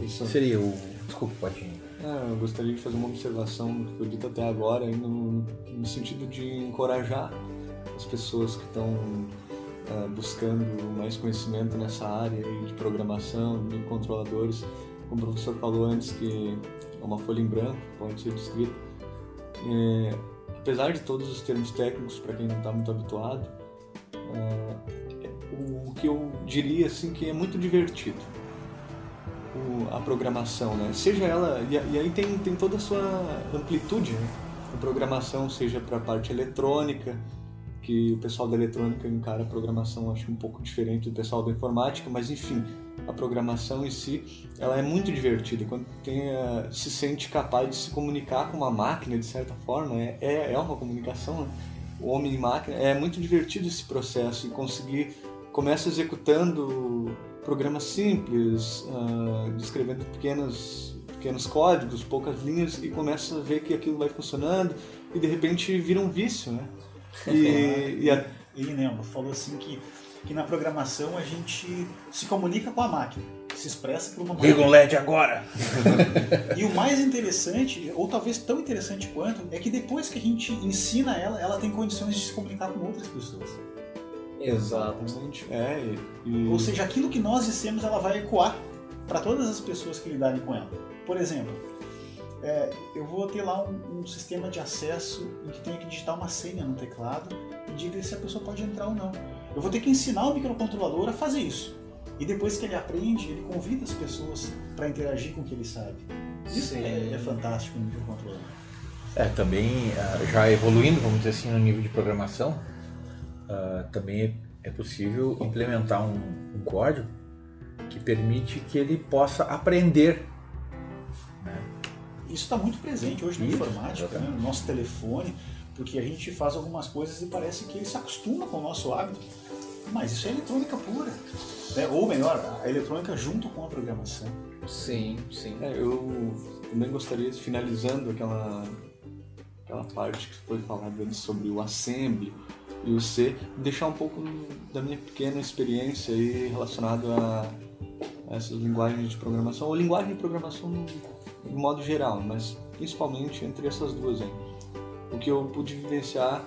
Isso seria o. Desculpa, pode. Ah, eu gostaria de fazer uma observação do que foi dito até agora, no, no sentido de encorajar as pessoas que estão uh, buscando mais conhecimento nessa área de programação, de controladores. Como o professor falou antes, que é uma folha em branco, pode ser descrita. É, apesar de todos os termos técnicos, para quem não está muito habituado, uh, o que eu diria assim que é muito divertido o, a programação, né? Seja ela e, e, aí tem, tem toda a sua amplitude, né? A programação seja para a parte eletrônica, que o pessoal da eletrônica encara a programação acho um pouco diferente do pessoal da informática, mas enfim, a programação em si, ela é muito divertida. Quando tem, uh, se sente capaz de se comunicar com uma máquina de certa forma, é, é, é uma comunicação, né? o homem e máquina, é muito divertido esse processo e conseguir começa executando programas simples, uh, descrevendo pequenos, pequenos códigos, poucas linhas e começa a ver que aquilo vai funcionando e de repente vira um vício, né? E, e a... ele lembra, falou assim que, que na programação a gente se comunica com a máquina, se expressa por uma máquina. Liga um LED agora! e o mais interessante, ou talvez tão interessante quanto, é que depois que a gente ensina ela, ela tem condições de se comunicar com outras pessoas. Exatamente. É, e... Ou seja, aquilo que nós dissemos ela vai ecoar para todas as pessoas que lidarem com ela. Por exemplo, é, eu vou ter lá um, um, sistema de acesso em que tenha que digitar uma senha no teclado e diga se a pessoa pode entrar ou não. Eu vou ter que ensinar o microcontrolador a fazer isso. E depois que ele aprende, ele convida as pessoas para interagir com o que ele sabe. Isso é, é, fantástico no microcontrolador. É, também ah, já evoluindo, vamos dizer assim, no nível de programação, uh, também é possível implementar um, um, código que permite que ele possa aprender. Né? Isso está muito presente hoje na Isso, informática, né? no nosso telefone, porque a gente faz algumas coisas e parece que ele se acostuma com o nosso hábito. Mas isso é eletrônica pura. Né? Ou melhor, a eletrônica junto com a programação. Sim, sim. É, eu também gostaria, finalizando aquela, aquela parte que foi falada sobre o assembly, e o C, deixar um pouco da minha pequena experiência aí relacionado a, essas linguagens de programação, ou linguagem de programação no, modo geral, mas principalmente entre essas duas aí. O que eu pude vivenciar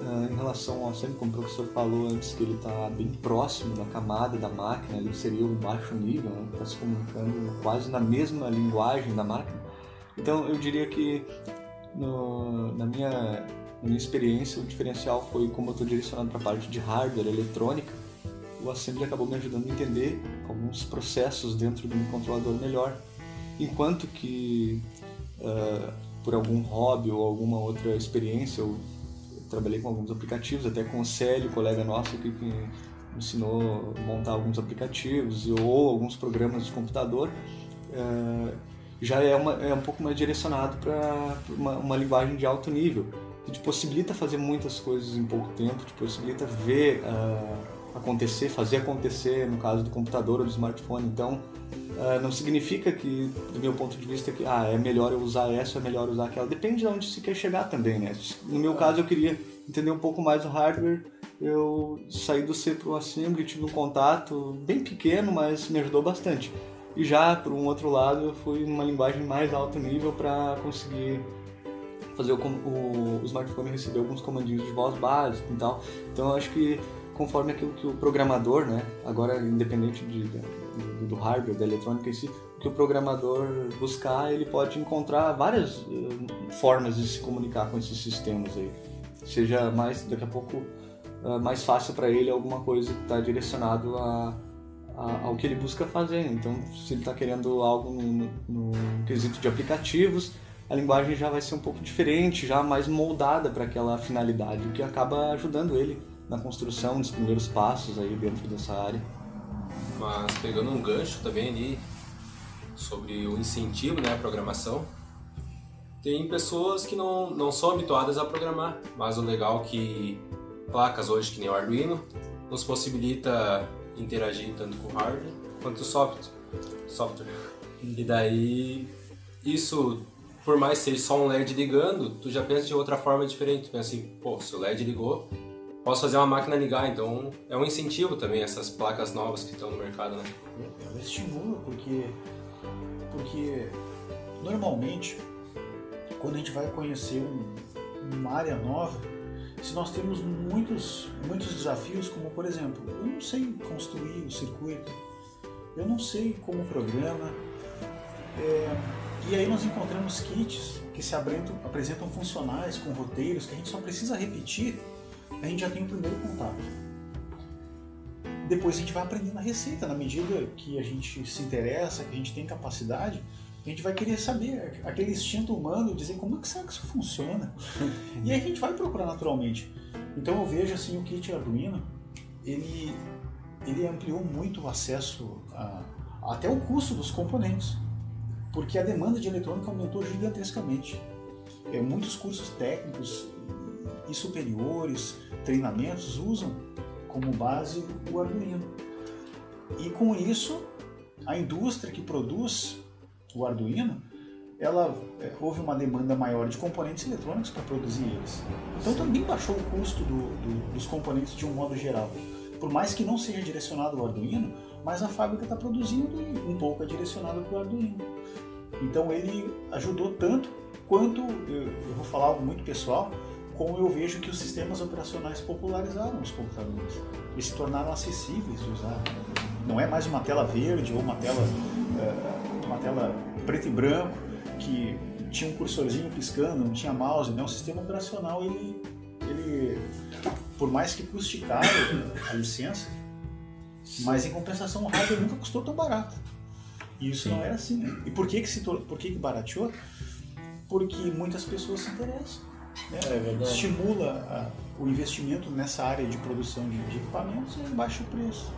uh, em relação ao sempre como o professor falou antes, que ele está bem próximo da camada da máquina, ele seria o baixo nível, né? está se comunicando quase na mesma linguagem da máquina. Então eu diria que no, na minha minha experiência, o diferencial foi como eu estou direcionado para a parte de hardware, eletrônica, o Assembly acabou me ajudando a entender alguns processos dentro do controlador melhor. Enquanto que, uh, por algum hobby ou alguma outra experiência, eu, trabalhei com alguns aplicativos, até com o Célio, colega nosso, que, que ensinou a montar alguns aplicativos ou alguns programas de computador. Uh, já é, uma, é um pouco mais direcionado para uma, uma linguagem de alto nível que te possibilita fazer muitas coisas em pouco tempo, te possibilita ver uh, acontecer, fazer acontecer no caso do computador ou do smartphone. Então, uh, não significa que, do meu ponto de vista, que ah, é melhor eu usar essa, é melhor usar aquela. Depende de onde se quer chegar também, né? No meu caso, eu queria entender um pouco mais o hardware. Eu saí do C para o Assembly, tive um contato bem pequeno, mas me ajudou bastante. E já, por um outro lado, eu fui numa linguagem mais alto nível para conseguir fazer o, o, o smartphone receber alguns comandinhos de voz básicos e tal. Então eu acho que conforme aquilo que o programador, né, agora independente de, de, do, do hardware, da eletrônica em si, o que o programador buscar, ele pode encontrar várias uh, formas de se comunicar com esses sistemas aí. Seja mais, daqui a pouco, uh, mais fácil para ele alguma coisa que está direcionado a, a, ao que ele busca fazer. Então, se ele está querendo algo no, no, no quesito de aplicativos, a linguagem já vai ser um pouco diferente, já mais moldada para aquela finalidade, o que acaba ajudando ele na construção dos primeiros passos aí dentro dessa área. Mas pegando um gancho também ali sobre o incentivo né, à programação, tem pessoas que não, não são habituadas a programar, mas o legal é que placas hoje, que nem o Arduino, nos possibilita interagir tanto com o hardware quanto o software. software. E daí, isso, por mais seja só um LED ligando, tu já pensa de outra forma diferente. Tu pensa assim, pô, se o LED ligou, posso fazer uma máquina ligar. Então, é um incentivo também essas placas novas que estão no mercado, né? Ela estimula, porque, porque normalmente, quando a gente vai conhecer um, uma área nova, se nós temos muitos, muitos desafios, como por exemplo, eu não sei construir o circuito, eu não sei como programa, é, e aí nós encontramos kits que se apresentam, apresentam funcionais com roteiros que a gente só precisa repetir, a gente já tem o primeiro contato. Depois a gente vai aprendendo a receita, na medida que a gente se interessa, que a gente tem capacidade, a gente vai querer saber, aquele instinto humano, dizer como é que será que isso funciona? e aí a gente vai procurar naturalmente. Então eu vejo assim o kit Arduino, ele, ele ampliou muito o acesso a, até o custo dos componentes, porque a demanda de eletrônica aumentou gigantescamente. É, muitos cursos técnicos e superiores, treinamentos usam como base o Arduino. E com isso, a indústria que produz o Arduino, ela é, houve uma demanda maior de componentes eletrônicos para produzir eles. Então também baixou o custo do, do, dos componentes de um modo geral. Por mais que não seja direcionado ao Arduino, mas a fábrica está produzindo e um pouco é direcionado para o Arduino. Então ele ajudou tanto quanto, eu, vou falar algo muito pessoal, como eu vejo que os sistemas operacionais popularizaram os computadores e se tornaram acessíveis de usar. Não é mais uma tela verde ou uma tela, uh, uma tela preto e branco que tinha um cursorzinho piscando, não tinha mouse, né? O sistema operacional ele, ele por mais que custe caro a licença, mas em compensação o hardware nunca custou tão barato. E isso Sim. não era assim. Né? E por que que se por que que barateou? Porque muitas pessoas se interessam. Né? É Estimula a, o investimento nessa área de produção de, de equipamentos e baixa o preço.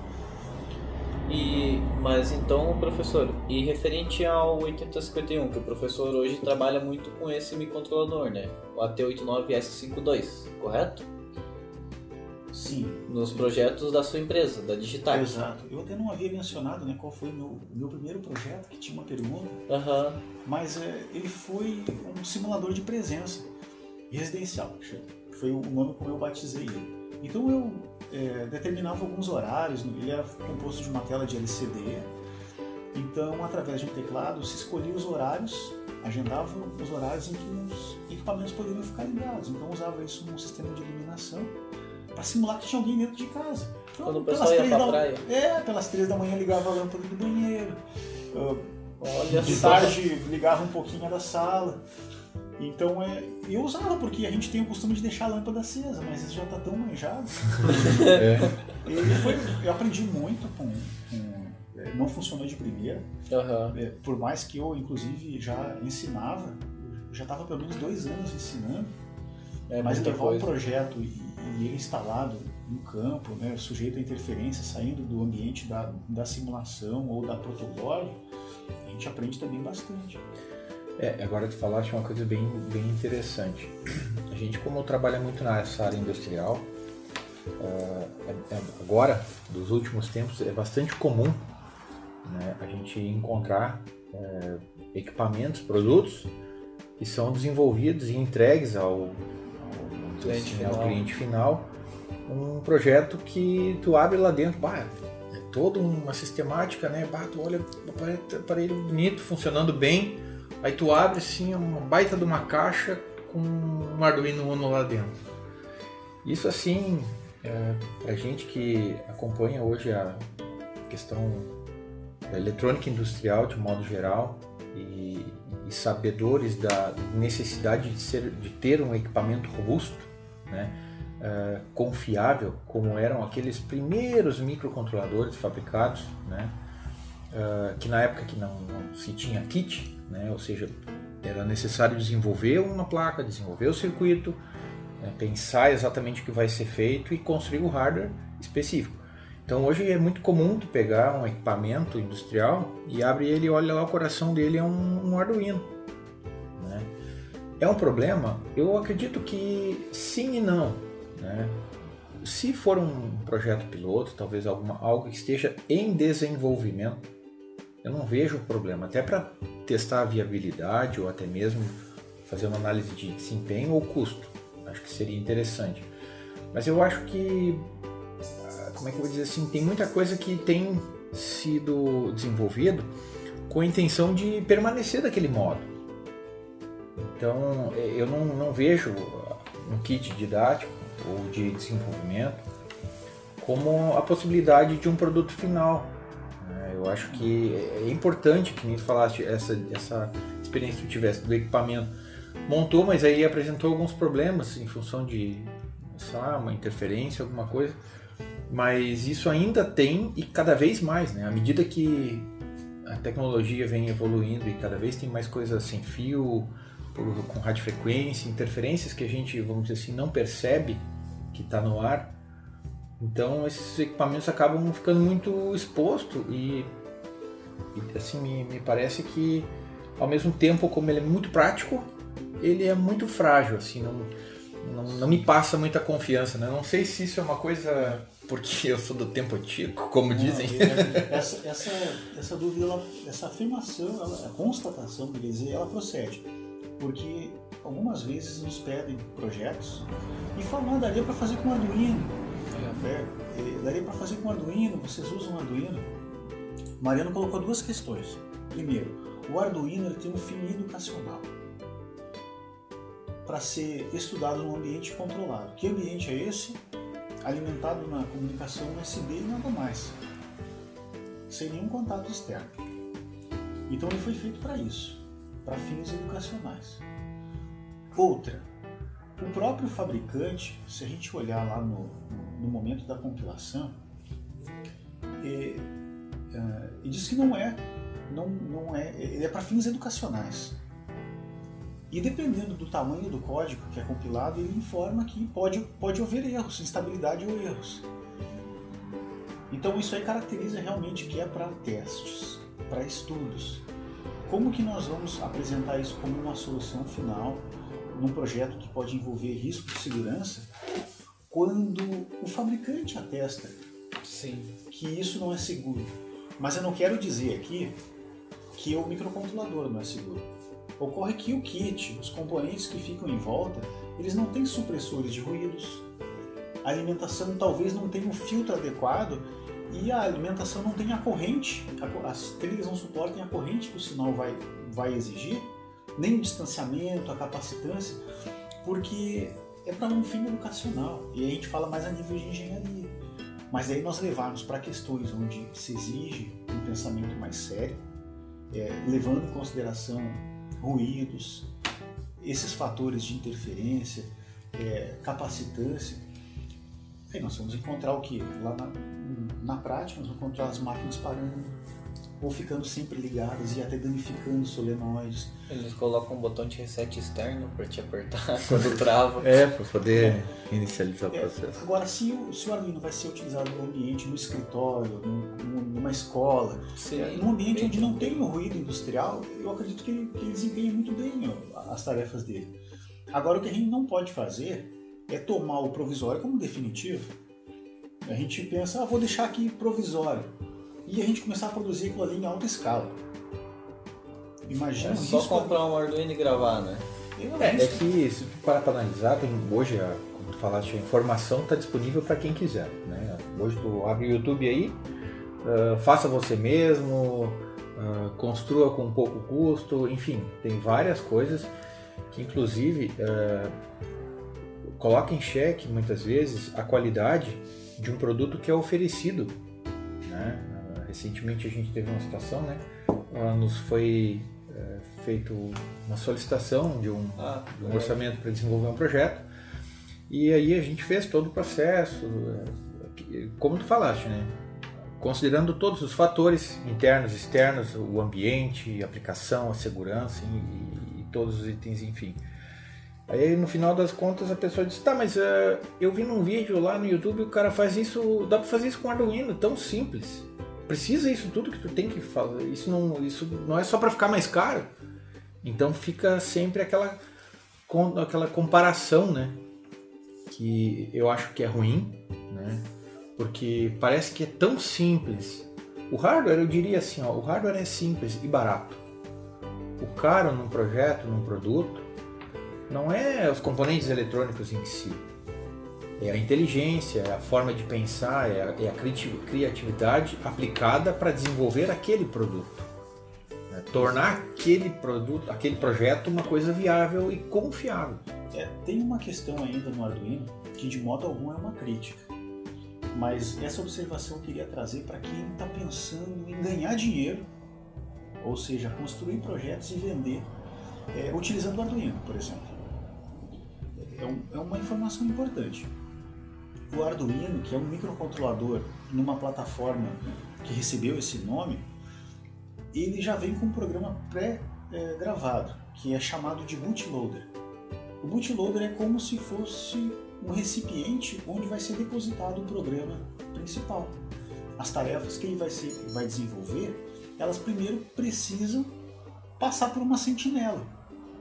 E, mas então, professor, e referente ao 8051, que o professor hoje trabalha muito com esse microcontrolador, né? O AT89S52, correto? Sim. Nos projetos da sua empresa, da Digitac. Exato. Eu até não havia mencionado né, qual foi o meu, meu primeiro projeto, que tinha uma pergunta. Uhum. Mas é, ele foi um simulador de presença residencial. Foi o nome como eu batizei ele. Então eu é, determinava alguns horários, ele era composto de uma tela de LCD, então através de um teclado se escolhia os horários, agendava os horários em que os equipamentos poderiam ficar ligados, então usava isso num sistema de iluminação para simular que tinha alguém dentro de casa. Então, Quando o pessoal ia pra da, praia. É, pelas três da manhã ligava a lâmpada do banheiro, Olha de só. tarde ligava um pouquinho a da sala. Então é, eu usava porque a gente tem o costume de deixar a lâmpada acesa, mas isso já está tão manjado. É. E foi, eu aprendi muito com, com é, não funcionou de primeira. Uhum. É, por mais que eu inclusive já ensinava, eu já estava pelo menos dois anos ensinando. É mas levar coisa. um projeto e, e ele instalado no campo, né, sujeito a interferência, saindo do ambiente da, da simulação ou da protocolo, a gente aprende também bastante. É, agora tu falaste uma coisa bem, bem interessante. A gente, como trabalha muito nessa área industrial, ah, é- é- agora, dos últimos tempos, é bastante comum né, a gente encontrar eh, equipamentos, produtos que são desenvolvidos e entregues ao, ao, Cliente assim, ao final. cliente final um projeto que tu abre lá dentro, bah, é toda uma sistemática, né? Bah, tu olha o aparelho- bonito, funcionando bem, aí tu abre assim uma baita de uma caixa com um Arduino Uno lá dentro. Isso assim, é, pra gente que acompanha hoje a questão da eletrônica industrial de modo geral e, e sabedores da necessidade de, ser, de ter um equipamento robusto, né, é, confiável, como eram aqueles primeiros microcontroladores fabricados, né, é, que na época que não, não se tinha kit, né, ou seja, era necessário desenvolver uma placa, desenvolver o circuito, né, pensar exatamente o que vai ser feito e construir o hardware específico. Então hoje é muito comum tu pegar um equipamento industrial e abre ele olha lá o coração dele é um, um Arduino. Né? É um problema? Eu acredito que sim e não. Né? Se for um projeto piloto, talvez alguma, algo que esteja em desenvolvimento, eu não vejo problema. Até para testar a viabilidade ou até mesmo fazer uma análise de desempenho ou custo. Acho que seria interessante. Mas eu acho que, como é que eu vou dizer assim, tem muita coisa que tem sido desenvolvido com a intenção de permanecer daquele modo. Então, eu não, não vejo um kit didático ou de desenvolvimento como a possibilidade de um produto final. Né? Eu acho que é importante, que nem falaste, essa, essa experiência que tu tivesse do equipamento. Montou, mas aí apresentou alguns problemas em função de, sei lá, uma interferência, alguma coisa. Mas isso ainda tem e cada vez mais, né? À medida que a tecnologia vem evoluindo e cada vez tem mais coisas sem fio, com radiofrequência, interferências que a gente, vamos dizer assim, não percebe que está no ar. Então esses equipamentos acabam ficando muito expostos e, e assim me, me parece que ao mesmo tempo como ele é muito prático, ele é muito frágil, assim, não, não, não me passa muita confiança, né? Não sei se isso é uma coisa porque eu sou do tempo antigo, como dizem. Não, essa, essa, essa dúvida, ela, essa afirmação, ela, a constatação, quer dizer, ela procede. Porque algumas vezes nos pedem projetos e falam, ah, daria para fazer com Arduino. É, é, daria para fazer com Arduino, vocês usam Arduino. Mariano colocou duas questões. Primeiro, o Arduino ele tem um fim educacional para ser estudado num ambiente controlado. Que ambiente é esse? Alimentado na comunicação USB e nada mais, sem nenhum contato externo. Então ele foi feito para isso, para fins educacionais. Outra, o próprio fabricante, se a gente olhar lá no, no momento da compilação, é, é, diz que não é, não, não é, ele é para fins educacionais. E dependendo do tamanho do código que é compilado, ele informa que pode, pode haver erros, instabilidade ou erros. Então isso aí caracteriza realmente que é para testes, para estudos. Como que nós vamos apresentar isso como uma solução final num projeto que pode envolver risco de segurança quando o fabricante atesta Sim. que isso não é seguro? Mas eu não quero dizer aqui que o microcontrolador não é seguro Ocorre que o kit, os componentes que ficam em volta, eles não têm supressores de ruídos. A alimentação talvez não tenha um filtro adequado e a alimentação não tem a corrente, as trilhas não suportem a corrente que o sinal vai, vai exigir, nem o distanciamento, a capacitância, porque é para um fim educacional e a gente fala mais a nível de engenharia. Mas aí nós levarmos para questões onde se exige um pensamento mais sério, é, levando em consideração ruídos, esses fatores de interferência, é, capacitância. Aí nós vamos encontrar o que? Lá na, na prática, nós vamos encontrar as máquinas parando, ou ficando sempre ligadas e até danificando solenoides. Eles colocam um botão de reset externo para te apertar quando trava. É, para poder é. inicializar o é, processo. Agora, se o, se o Arduino vai ser utilizado no ambiente, no escritório, no, numa escola, Sim, é, num ambiente onde não tem o ruído industrial, eu acredito que ele, que ele desempenha muito bem ó, as tarefas dele. Agora, o que a gente não pode fazer é tomar o provisório como definitivo. A gente pensa, ah, vou deixar aqui provisório e a gente começar a produzir aquilo ali em alta escala. Imagina é só comprar um Arduino e gravar, né? É, é que se tu parar para analisar, tem, hoje, a, como tu falaste, a informação está disponível para quem quiser. Né? Hoje tu abre o YouTube aí, uh, faça você mesmo, uh, construa com pouco custo, enfim, tem várias coisas que inclusive uh, coloca em xeque muitas vezes a qualidade de um produto que é oferecido. Né? Recentemente a gente teve uma situação, né? Nos foi é, feito uma solicitação de um, ah, de um orçamento para desenvolver um projeto e aí a gente fez todo o processo, é, como tu falaste, né? Considerando todos os fatores internos, externos, o ambiente, a aplicação, a segurança e, e todos os itens, enfim. Aí no final das contas a pessoa disse, tá, mas uh, eu vi num vídeo lá no YouTube o cara faz isso, dá para fazer isso com Arduino, tão simples precisa isso tudo que tu tem que fazer. Isso não, isso não é só para ficar mais caro. Então fica sempre aquela aquela comparação, né? Que eu acho que é ruim, né? Porque parece que é tão simples. O hardware, eu diria assim, ó, o hardware é simples e barato. O caro num projeto, num produto, não é os componentes eletrônicos em si. É a inteligência, é a forma de pensar, é a, é a criati- criatividade aplicada para desenvolver aquele produto. né? Tornar aquele produto, aquele projeto uma coisa viável e confiável. É, tem uma questão ainda no Arduino que de modo algum é uma crítica. Mas essa observação eu queria trazer para quem está pensando em ganhar dinheiro, ou seja, construir projetos e vender, é, utilizando o Arduino, por exemplo. É, um- é uma informação importante. O Arduino, que é um microcontrolador numa plataforma que recebeu esse nome, ele já vem com um programa pré-gravado, que é chamado de bootloader. O bootloader é como se fosse um recipiente onde vai ser depositado o programa principal. As tarefas que ele vai, ser, vai desenvolver, elas primeiro precisam passar por uma sentinela,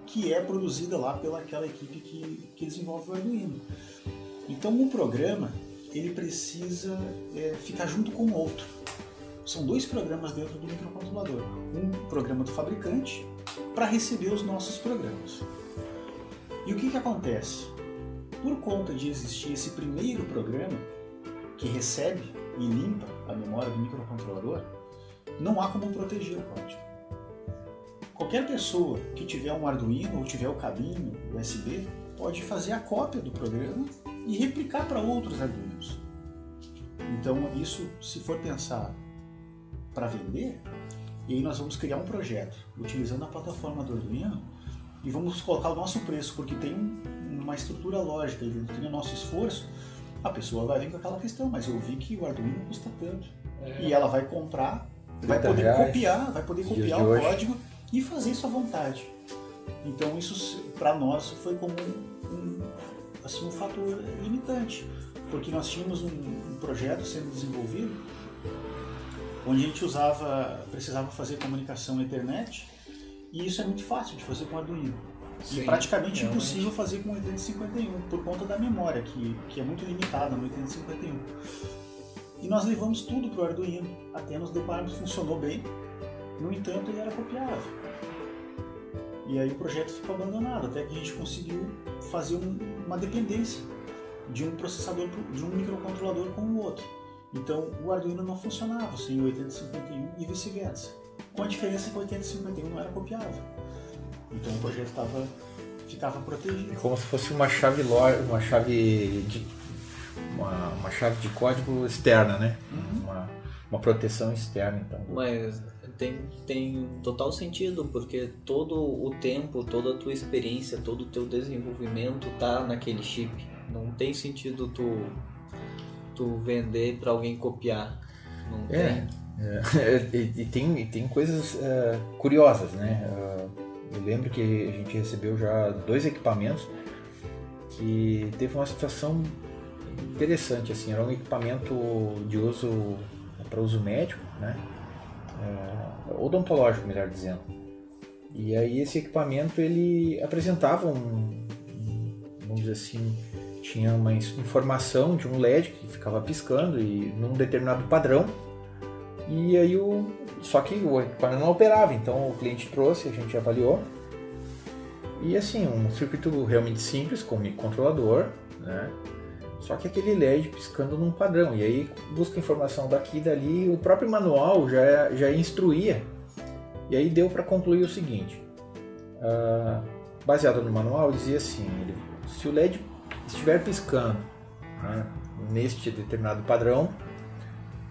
que é produzida lá pelaquela equipe que, que desenvolve o Arduino. Então o programa ele precisa é, ficar junto com o outro. São dois programas dentro do microcontrolador. Um programa do fabricante para receber os nossos programas. E o que, que acontece? Por conta de existir esse primeiro programa que recebe e limpa a memória do microcontrolador, não há como proteger o código. Qualquer pessoa que tiver um Arduino ou tiver o cabinho USB pode fazer a cópia do programa e replicar para outros Arduinos. Então, isso, se for pensar para vender, e aí nós vamos criar um projeto utilizando a plataforma do Arduino e vamos colocar o nosso preço, porque tem um- uma estrutura lógica e tem o nosso esforço, a pessoa vai vir com aquela questão, mas eu vi que o Arduino custa tanto. E ela vai comprar, vai 30 poder reais, copiar, vai poder copiar o hoje. código e fazer isso à vontade. Então isso para nós foi como um, um, assim, um fator limitante, porque nós tínhamos um, um projeto sendo desenvolvido onde a gente usava, precisava fazer comunicação Ethernet e isso é muito fácil de fazer com Arduino. Sim, e praticamente realmente. impossível fazer com 8051 por conta da memória que, que é muito limitada no 8051. E nós levamos tudo para o Arduino, até nos depararmos funcionou bem, no entanto ele era copiável. E aí o projeto ficou abandonado, até que a gente conseguiu fazer um- uma dependência de um processador, pro- de um microcontrolador com o outro. Então o Arduino não funcionava sem o 8051 e vice-versa. Com a diferença que o 8051 não era copiável. Então o projeto tava, ficava protegido. É como se fosse uma chave uma chave de uma, uma chave de código externa, né? Uma, uma proteção externa, então. Mas tem, tem total sentido, porque todo o tempo, toda a tua experiência, todo o teu desenvolvimento tá naquele chip. Não tem sentido tu, tu vender para alguém copiar. Não É. tem. É, e, e tem, e tem coisas é, curiosas, né? É, eu lembro que a gente recebeu já dois equipamentos que teve uma situação interessante, assim, era um equipamento de uso para uso médico, né? É, odontológico, melhor dizendo. E aí esse equipamento ele apresentava um, vamos dizer assim, tinha uma informação de um LED que ficava piscando e num determinado padrão e aí o. Só que o equipamento não operava, então o cliente trouxe, a gente avaliou. E assim, um circuito realmente simples, com microcontrolador, né? Só que aquele LED piscando num padrão. E aí busca informação daqui e dali, o próprio manual já, já instruía. E aí deu para concluir o seguinte. ah, baseado no manual, dizia assim, ele- se o LED estiver piscando né, neste determinado padrão,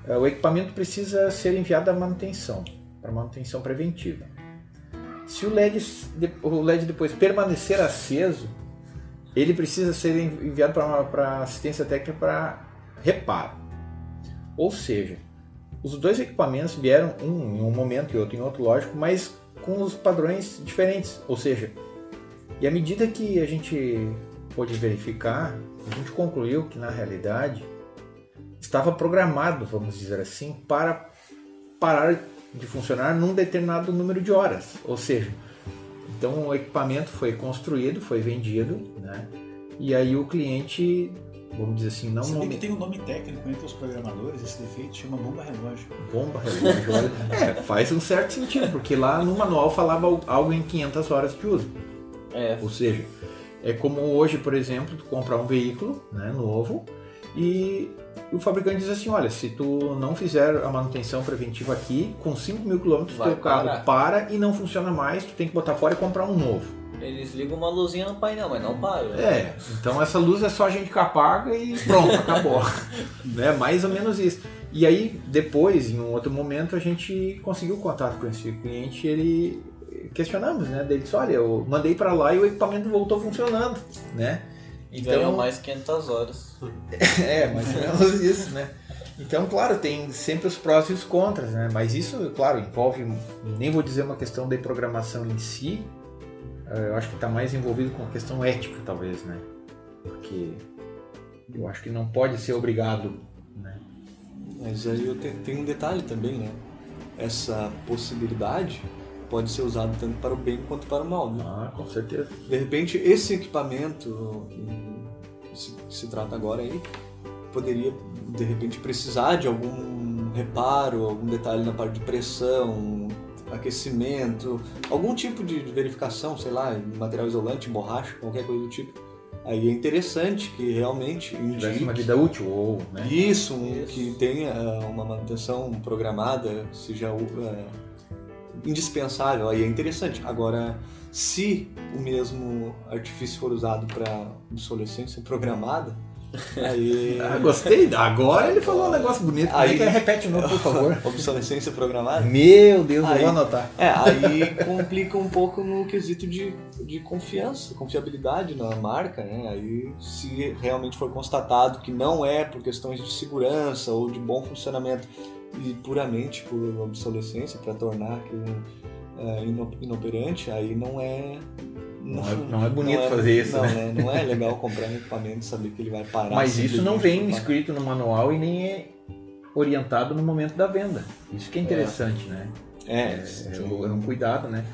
é, o equipamento precisa ser enviado à manutenção, para manutenção preventiva. Se o LED, o LED depois permanecer aceso, ele precisa ser envi- enviado para assistência técnica para reparo. Ou seja, os dois equipamentos vieram um em um momento e outro em outro, lógico, mas com os padrões diferentes. Ou seja, e à medida que a gente pôde verificar, a gente concluiu que na realidade estava programado, vamos dizer assim, para parar de funcionar num determinado número de horas. Ou seja, Então o equipamento foi construído, foi vendido, né? E aí o cliente, vamos dizer assim, não Sabia que tem um nome técnico entre os programadores, esse defeito chama bomba relógio. bomba relógio. olha. é, faz um certo sentido, porque lá no manual falava algo em 500 horas de uso. É, Ou seja, é como hoje, por exemplo, tu comprar um veículo né, novo e o fabricante diz assim, olha, se tu não fizer a manutenção preventiva aqui, com 5 mil quilômetros teu carro parar. para e não funciona mais, tu tem que botar fora e comprar um novo. eles ligam uma luzinha no painel, mas não param. né? É, então essa luz é só a gente que apaga e pronto, acabou. né? Mais ou menos isso. E aí, depois, em um outro momento, a gente conseguiu contato com esse cliente e ele questionamos, né? Ele disse, olha, eu mandei para lá e o equipamento voltou funcionando, né? E ganham mais 500 horas. É, mais ou menos isso, né? Então, claro, tem sempre os prós e os contras, né? Mas isso, claro, envolve, nem vou dizer uma questão de programação em si, eh, eu acho que está mais envolvido com a questão ética, talvez, né? Porque eu acho que não pode ser obrigado, né? Mas aí eu te- tem um detalhe também, né? Essa possibilidade pode ser usada tanto para o bem quanto para o mal, né? Ah, com certeza. De repente, esse equipamento que se, que se trata agora aí poderia, de repente, precisar de algum reparo, algum detalhe na parte de pressão, aquecimento, algum tipo de verificação, sei lá, material isolante, borracha, qualquer coisa do tipo. Aí é interessante que realmente Tivesse uma indique vida útil, ou, né? isso, um, Isso. que tenha ah, uma manutenção programada, seja ah, indispensável, aí é interessante. Agora, se o mesmo artifício for usado para obsolescência programada, aí. Ah, gostei. Agora ele falou um negócio bonito. Como é Aí- que é? Repete de novo, por favor. obsolescência programada? Meu Deus, eu Aí- vou anotar. É, aí complica um pouco no quesito de, de confiança, confiabilidade na marca, né? Aí se realmente for constatado que não é por questões de segurança ou de bom funcionamento e puramente por obsolescência para tornar aquilo é, ino- inoperante, aí não é Não é- não é bonito fazer isso, não, né? Não é legal comprar um equipamento e saber que ele vai parar. Mas isso não vem escrito no manual e nem é orientado no momento da venda. Isso que é interessante, né? É, É, é um é um cuidado, né?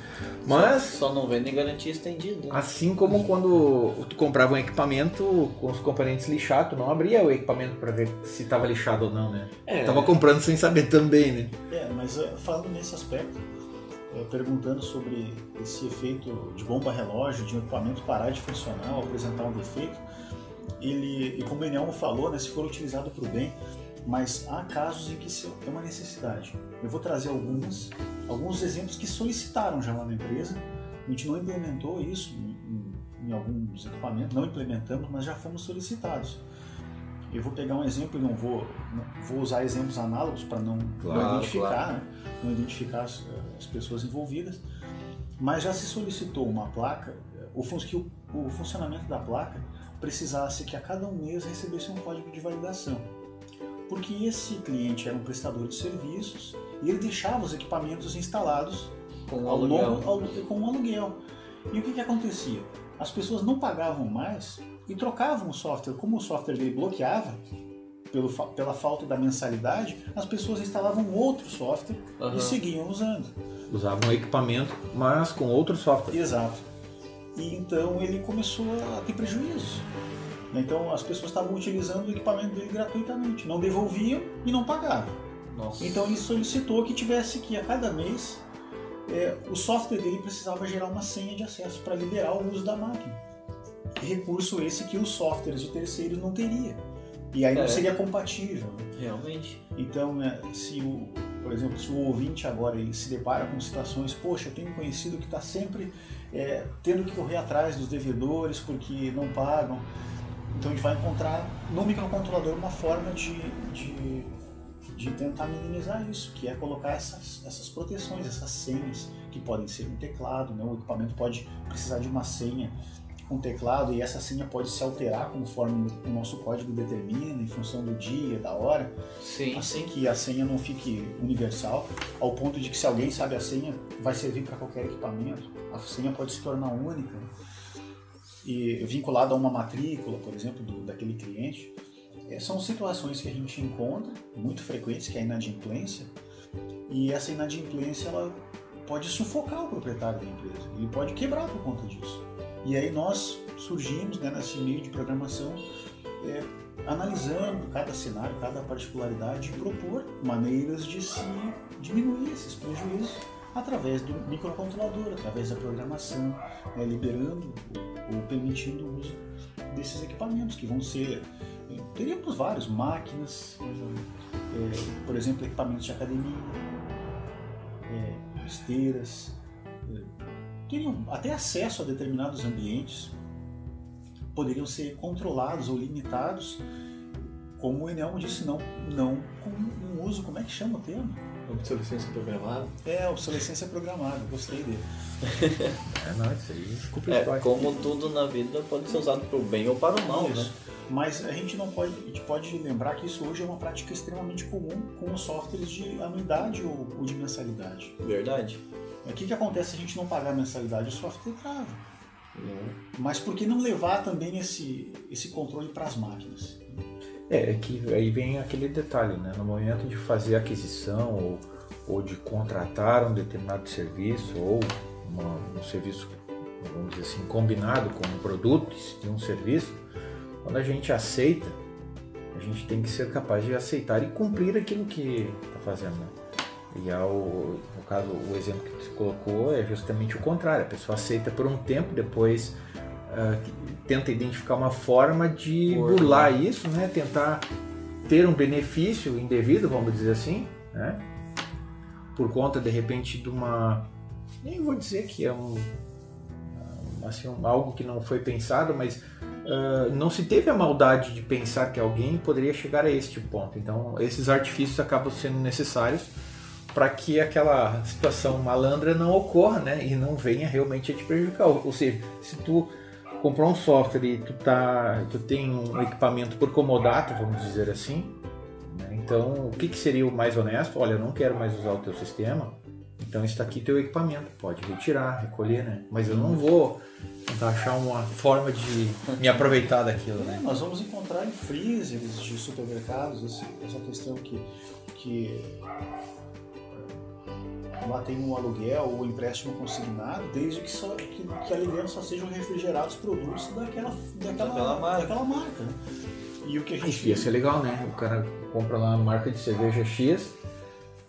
Mas Só não vendem garantia estendida. né? Assim como quando tu comprava um equipamento com os componentes lixados, tu não abria o equipamento para ver se estava lixado ou não, né? é, Tava comprando sem saber também, né? É, mas eh, falando nesse aspecto, eh, perguntando sobre esse efeito de bomba relógio, de um equipamento parar de funcionar ou apresentar um defeito, ele, e como o Enelmo falou, né, se for utilizado para o bem, mas há casos em que isso é uma necessidade. Eu vou trazer alguns, alguns exemplos que solicitaram já lá na empresa. A gente não implementou isso em, em- em alguns equipamentos, não implementamos, mas já fomos solicitados. Eu vou pegar um exemplo e não vou, não- vou usar exemplos análogos para não, não Claro, identificar, claro. né? não identificar as, as pessoas envolvidas, mas já se solicitou uma placa, o, que o, o funcionamento da placa precisasse que a cada um mês recebesse um código de validação. Porque esse cliente era um prestador de serviços e ele deixava os equipamentos instalados Com o ao aluguel. longo, ao, com um aluguel. E o que, que acontecia? As pessoas não pagavam mais e trocavam o software. Como o software dele bloqueava, pelo, pela falta da mensalidade, as pessoas instalavam outro software Aham. e seguiam usando. Usavam equipamento, mas com outro software. Exato. E então ele começou a ter prejuízo. Então as pessoas estavam utilizando o equipamento dele gratuitamente, não devolviam e não pagavam. Nossa. Então ele solicitou que tivesse que a cada mês é, o software dele precisava gerar uma senha de acesso para liberar o uso da máquina. Recurso esse que os softwares de terceiros não teria. E aí não É. seria compatível. né? Realmente. Então, né, se o, por exemplo, se o ouvinte agora ele se depara com situações, poxa, eu tenho um conhecido que está sempre é, tendo que correr atrás dos devedores porque não pagam. Então a gente vai encontrar no microcontrolador uma forma de, de, de tentar minimizar isso, que é colocar essas, essas proteções, essas senhas que podem ser um teclado, né? o equipamento pode precisar de uma senha com teclado e essa senha pode se alterar conforme o nosso código determina, em função do dia, da hora Sim, assim sim. que a senha não fique universal, ao ponto de que se alguém sabe a senha, vai servir para qualquer equipamento. A senha pode se tornar única e vinculada a uma matrícula, por exemplo, do, daquele cliente. É, são situações que a gente encontra, muito frequentes, que é a inadimplência, e essa inadimplência ela pode sufocar o proprietário da empresa, ele pode quebrar por conta disso. E aí nós surgimos né, nesse meio de programação é, analisando cada cenário, cada particularidade e propor maneiras de se diminuir esses prejuízos através do microcontrolador, através da programação, né, liberando ou permitindo o uso desses equipamentos que vão ser é, teríamos vários máquinas, é, por exemplo, equipamentos de academia, é, esteiras, é, teriam até acesso a determinados ambientes, poderiam ser controlados ou limitados, como o Enelmo disse, não, não com um uso, como é que chama o termo? Obsolescência programada? É, obsolescência programada, gostei dele. É, não, isso aí desculpa É, como tudo na vida pode ser usado para o bem ou para o mal, né? Isso. Mas a gente não pode, a gente pode lembrar que isso hoje é uma prática extremamente comum com os softwares de anuidade ou, ou de mensalidade. Verdade. O que, que acontece se a gente não pagar a mensalidade? O software trava. Mas por que não levar também esse, esse controle para as máquinas? É, é que aí vem aquele detalhe, né? No momento de fazer aquisição ou, ou de contratar um determinado serviço ou uma- um serviço, vamos dizer assim, combinado com um produto de um serviço, quando a gente aceita, a gente tem que ser capaz de aceitar e cumprir aquilo que está fazendo. Né? E ao, no caso, o exemplo que você colocou é justamente o contrário. A pessoa aceita por um tempo, depois ah, tenta identificar uma forma de Burlar. burlar isso, né? Tentar ter um benefício indevido, vamos dizer assim, né? Por conta, de repente, de uma... Nem vou dizer que é um... Assim, um- algo que não foi pensado, mas ah, não se teve a maldade de pensar que alguém poderia chegar a este ponto. Então, esses artifícios acabam sendo necessários para que aquela situação malandra não ocorra, né? E não venha realmente a te prejudicar. Ou seja, se tu comprou um software e tu, tá, tu tem um equipamento por comodato, vamos dizer assim, né? então o que, que seria o mais honesto? Olha, eu não quero mais usar o teu sistema, então está aqui teu equipamento, pode retirar, recolher, né? Mas eu não vou achar uma forma de me aproveitar daquilo, É, né? nós vamos encontrar em freezers de supermercados essa questão que, que lá tem um aluguel ou empréstimo consignado, desde que, só, que, que ali dentro só sejam refrigerados produtos daquela, daquela, Daquela marca. daquela marca. né? E o que a gente Isso ia ser legal, né? O cara compra lá uma marca de cerveja X,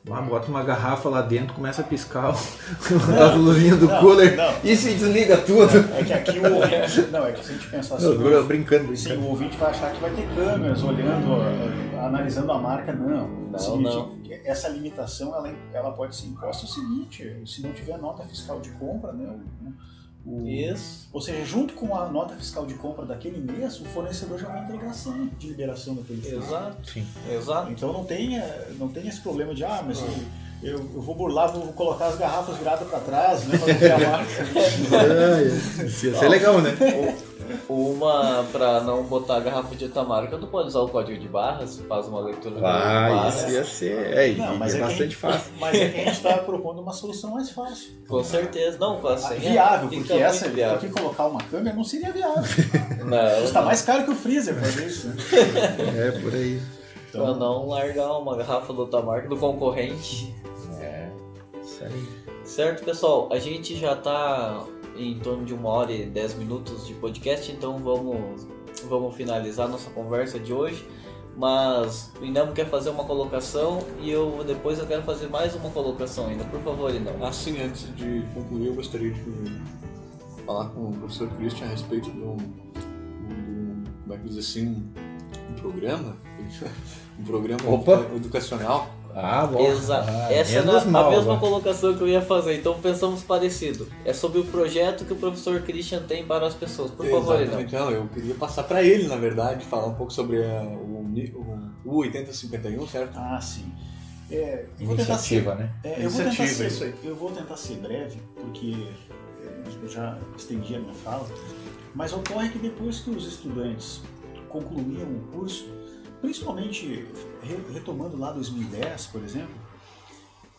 lá bota uma garrafa lá dentro, começa a piscar as luzinhas do Não, cooler não. e se desliga tudo. É que aqui o ouvinte. Não, é que se a gente pensar assim. Não, eu brincando, Sim, brincando. o ouvinte vai achar que vai ter câmeras olhando, a- analisando a marca. Não. Não, Significa que Essa limitação ela, ela pode ser imposta o seguinte: se não tiver nota fiscal de compra, né? o- o- Isso. ou seja, junto com a nota fiscal de compra daquele mês, o fornecedor já vai entregar sim de liberação daquele freezer. Exato. Sim. Exato. Então não tem, não tem esse problema de, ah, mas eu, eu vou burlar, vou colocar as garrafas viradas para trás, né? Pra não ver a marca. Isso ia ser legal, né? Uma, pra não botar a garrafa de outra marca, tu pode usar o código de barras, faz uma leitura do Ah, de barras. isso ia ser. É, Não, é mas é, a bastante gente, fácil. mas é que a gente está propondo uma solução mais fácil. Com certeza. Não, com a Ah, senha. viável, porque essa, viável. porque colocar uma câmera não seria viável. Não, Custa não. mais caro que o freezer fazer isso. Né? É, por aí. Pra não largar uma garrafa da outra marca do concorrente. Certo, pessoal? A gente já tá em torno de uma hora e dez minutos de podcast, então vamos, vamos finalizar nossa conversa de hoje. Mas o Inamo quer fazer uma colocação e eu depois eu quero fazer mais uma colocação ainda. Por favor, Inamo. Assim, antes de concluir, eu gostaria de falar com o professor Christian a respeito de um, um- como é que diz assim, um programa, um programa Opa. educacional. Ah, bom. Exato. Ah, Essa é menos a, mal, mesma né? colocação que eu ia fazer, então pensamos parecido. É sobre o projeto que o professor Christian tem para as pessoas. Por favor. Exatamente. Não, eu queria passar para ele, na verdade, falar um pouco sobre a- o, o, o 8051, certo? Ah, sim. É, eu vou tentar ser, Iniciativa, né? é, eu, vou tentar Iniciativa, isso ser, aí. eu vou tentar ser breve, porque eu já estendi a minha fala. Mas ocorre que depois que os estudantes concluíam o curso, principalmente re- retomando lá 2010, por exemplo,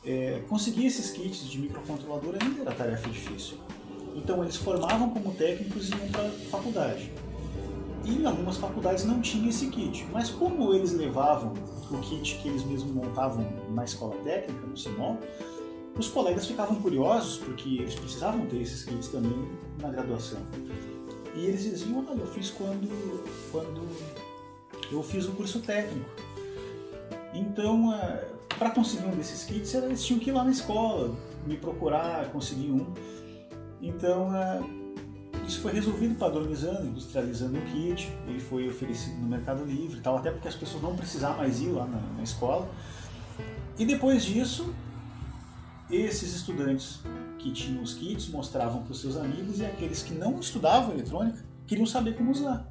é, conseguir esses kits de microcontrolador ainda era tarefa difícil. Então eles formavam como técnicos e iam para faculdade. E algumas faculdades não tinha esse kit. Mas como eles levavam o kit que eles mesmos montavam na escola técnica, no CIMOL, os colegas ficavam curiosos porque eles precisavam ter esses kits também na graduação. E eles diziam, olha, eu fiz quando, quando eu fiz o curso técnico. Então, para conseguir um desses kits, eles tinham que ir lá na escola, me procurar, conseguir um. Então, isso foi resolvido padronizando, industrializando o kit, ele foi oferecido no Mercado Livre, tal, até porque as pessoas não precisavam mais ir lá na, na escola. E depois disso, esses estudantes que tinham os kits mostravam para os seus amigos e aqueles que não estudavam eletrônica queriam saber como usar.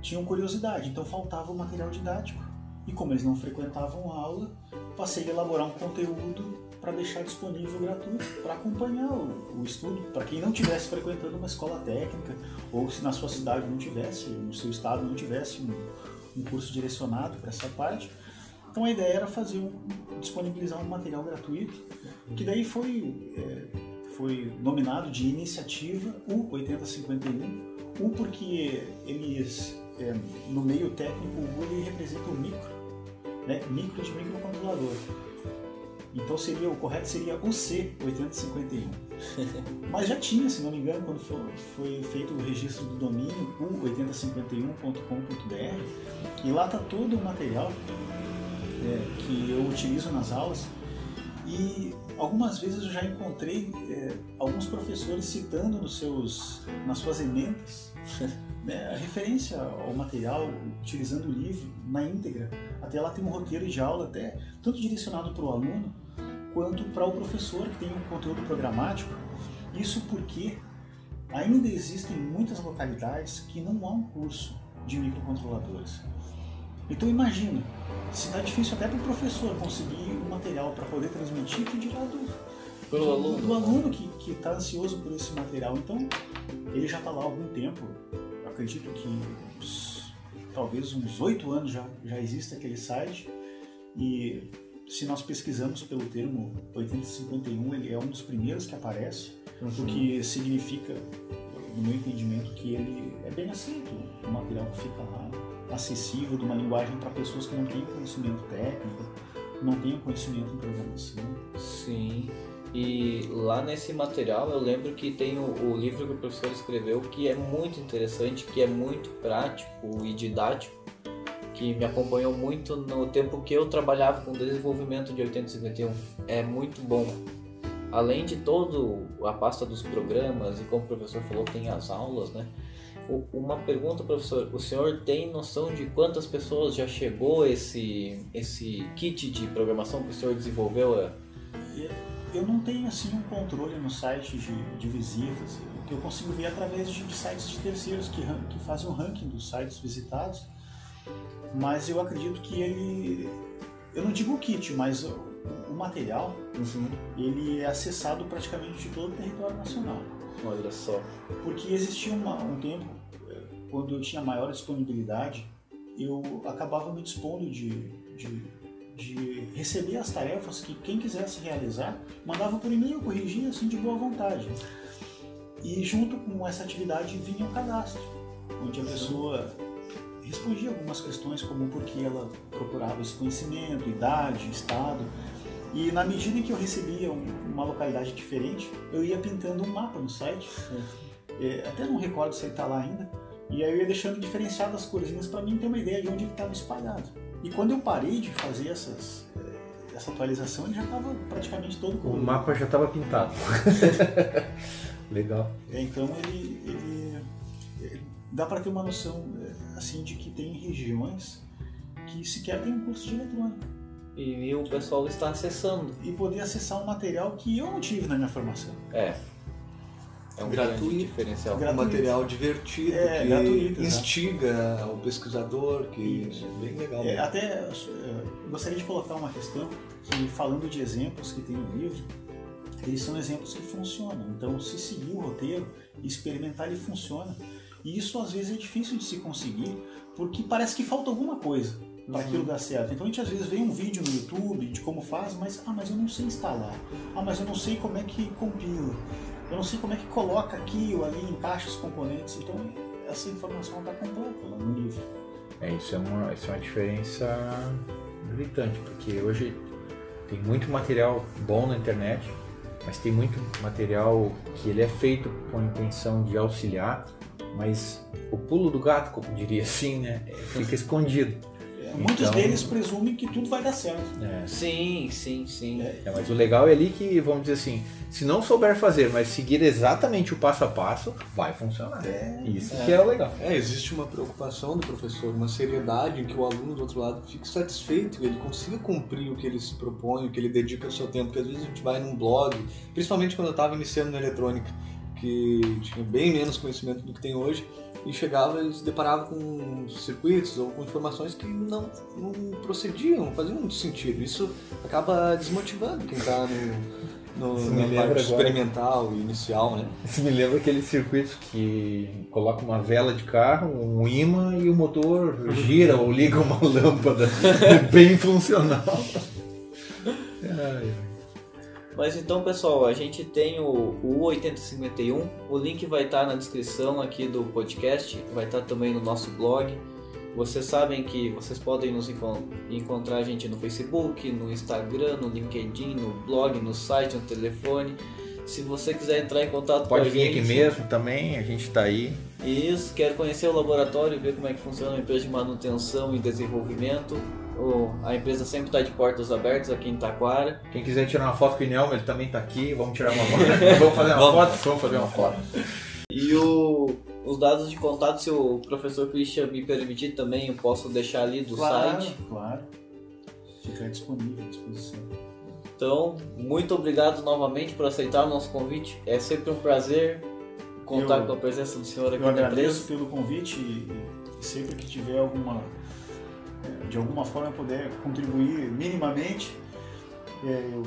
Tinham curiosidade, então faltava o material didático. E como eles não frequentavam a aula, passei a elaborar um conteúdo para deixar disponível gratuito para acompanhar o, o estudo, para quem não estivesse frequentando uma escola técnica ou se na sua cidade não tivesse, no seu estado não tivesse um, um curso direcionado para essa parte. Então a ideia era fazer um, disponibilizar um material gratuito, que daí foi, é, foi nominado de iniciativa U8051, U porque eles, é, no meio técnico, o ele representa o micro, né? micro de microcontrolador. Então seria o correto seria o C8051. Mas já tinha, se não me engano, quando foi, foi feito o registro do domínio u8051.com.br e lá está todo o material é, que eu utilizo nas aulas e algumas vezes eu já encontrei é, alguns professores citando nos seus, nas suas emendas a referência ao material, utilizando o livro na íntegra. Até lá tem um roteiro de aula, até tanto direcionado para o aluno quanto para o professor que tem um conteúdo programático. Isso porque ainda existem muitas localidades que não há um curso de microcontroladores. Então imagina, se está difícil até para o professor conseguir o material para poder transmitir, que dirá do, do aluno, do aluno que está ansioso por esse material. Então ele já está lá há algum tempo, Eu acredito que uns, talvez uns oito anos já, já existe aquele site e se nós pesquisamos pelo termo 8051, ele é um dos primeiros que aparece, uhum. o que significa, no meu entendimento, que ele é bem aceito, o material que fica lá, acessível, de uma linguagem para pessoas que não têm conhecimento técnico, não têm conhecimento em programação. Sim. E lá nesse material eu lembro que tem o, o, livro que o professor escreveu que é muito interessante, que é muito prático e didático que me acompanhou muito no tempo que eu trabalhava com desenvolvimento de 8051. É muito bom. Além de todo a pasta dos programas e como o professor falou, tem as aulas, né? Uma pergunta, professor, o senhor tem noção de quantas pessoas já chegou esse esse kit de programação que o senhor desenvolveu? Eu não tenho assim um controle no site de, de visitas. Eu consigo ver através de, de sites de terceiros que, que fazem o um ranking dos sites visitados mas eu acredito que ele, eu não digo o kit, mas o, o material, uhum. ele é acessado praticamente de todo o território nacional. Olha só. Porque existia uma, um tempo, eh, quando eu tinha maior disponibilidade, eu acabava me dispondo de, de, de receber as tarefas que quem quisesse realizar mandava por e-mail, corrigia assim de boa vontade. E junto com essa atividade vinha o cadastro, onde a pessoa respondia algumas questões como por que ela procurava esse conhecimento, idade, estado. E na medida em que eu recebia uma localidade diferente, eu ia pintando um mapa no site. É, até não recordo se ele está lá ainda. E aí eu ia deixando diferenciadas as corzinhas para mim ter uma ideia de onde ele estava espalhado. E quando eu parei de fazer essas, é, essa atualização, ele já estava praticamente todo colorido. O mapa já estava pintado. Legal. É, então ele, ele, ele dá para ter uma noção assim de que tem regiões que sequer tem um curso de eletrônica. E, e, o pessoal está acessando. E poder acessar um material que eu não tive na minha formação. É. É um gratuito, diferencial. Gratuito. Um material divertido, é, que gratuito, instiga o pesquisador, que Isso. é bem legal. É, até gostaria de colocar uma questão que, falando de exemplos que tem no livro, eles são exemplos que funcionam. Então, se seguir o roteiro e experimentar, ele funciona. E isso às vezes é difícil de se conseguir, porque parece que falta alguma coisa para uhum. aquilo dar certo. Então a gente às vezes vê um vídeo no YouTube de como faz, mas ah, mas eu não sei instalar. Ah, mas eu não sei como é que compila. Eu não sei como é que coloca aqui ou ali, encaixa os componentes. Então essa informação está completa no livro. É, isso é uma, isso é uma diferença gritante, porque hoje Tem muito material bom na internet, mas tem muito material que ele é feito com a intenção de auxiliar, mas o pulo do gato, como diria assim, né, fica escondido. É, Muitos Então- deles presumem que tudo vai dar certo. É, Sim, sim, sim. É, mas o legal é ali que, vamos dizer assim, se não souber fazer, mas seguir exatamente o passo a passo, vai funcionar. Isso que é o legal. É, existe uma preocupação do professor, uma seriedade em que o aluno do outro lado fique satisfeito, ele consiga cumprir o que ele se propõe, o que ele dedica o seu tempo. Porque às vezes a gente vai num blog, principalmente quando eu estava iniciando na eletrônica, que tinha bem menos conhecimento do que tem hoje, e chegava e se deparava com circuitos ou com informações que não, não procediam, não faziam muito sentido. Isso acaba desmotivando quem está no, no, na parte agora. experimental e inicial, né? Isso me lembra aqueles circuitos que coloca uma vela de carro, um imã e o motor gira ou liga uma lâmpada. É bem funcional. Mas então, pessoal, a gente tem o, o 8051. O link vai estar na descrição aqui do podcast, vai estar também no nosso blog. Vocês sabem que vocês podem nos encon- encontrar a gente no Facebook, no Instagram, no LinkedIn, no blog, no site, no telefone. Se você quiser entrar em contato Pode com a vir gente, aqui mesmo também, a gente tá aí. Isso, quer conhecer o laboratório e ver como é que funciona a empresa de manutenção e desenvolvimento. O- a empresa sempre está de portas abertas aqui em Taquara. Quem quiser tirar uma foto com o Inelmo, ele também tá aqui. Vamos tirar uma foto. Vamos fazer uma Vamos. foto? Vamos fazer uma foto. E o- os dados de contato, se o professor Christian me permitir também, eu posso deixar ali do claro, site. claro. Fica disponível à disposição. Então, muito obrigado novamente por aceitar o nosso convite. É sempre um prazer contar Eu- com a presença do senhor aqui Eu na agradeço empresa. pelo convite e, e sempre que tiver alguma, de alguma forma puder contribuir minimamente, eh, eu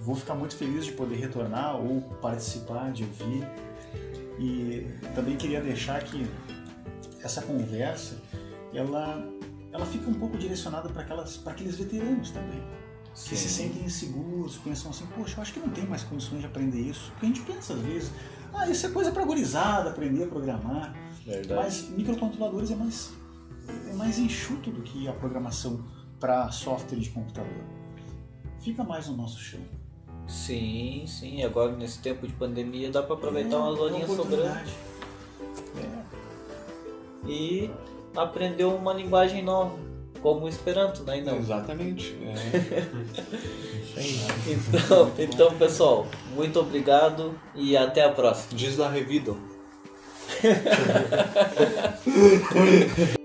vou ficar muito feliz de poder retornar ou participar, de ouvir. E também queria deixar que essa conversa, ela, ela fica um pouco direcionada para aquelas, para aqueles veteranos também. Que se sentem inseguros, pensam assim, poxa, eu acho que não tem mais condições de aprender isso. Porque a gente pensa às vezes, ah, isso é coisa para gurizada, aprender a programar. Verdade. Mas microcontroladores é mais, é mais enxuto do que a programação para software de computador. Fica mais no nosso chão. Sim, sim. Agora nesse tempo de pandemia dá para aproveitar É, umas horinhas sobrando. É, e aprender uma linguagem nova, como o Esperanto, né? Não. Exatamente. É. Então, então, pessoal, muito obrigado e até a próxima. Diz da Revido.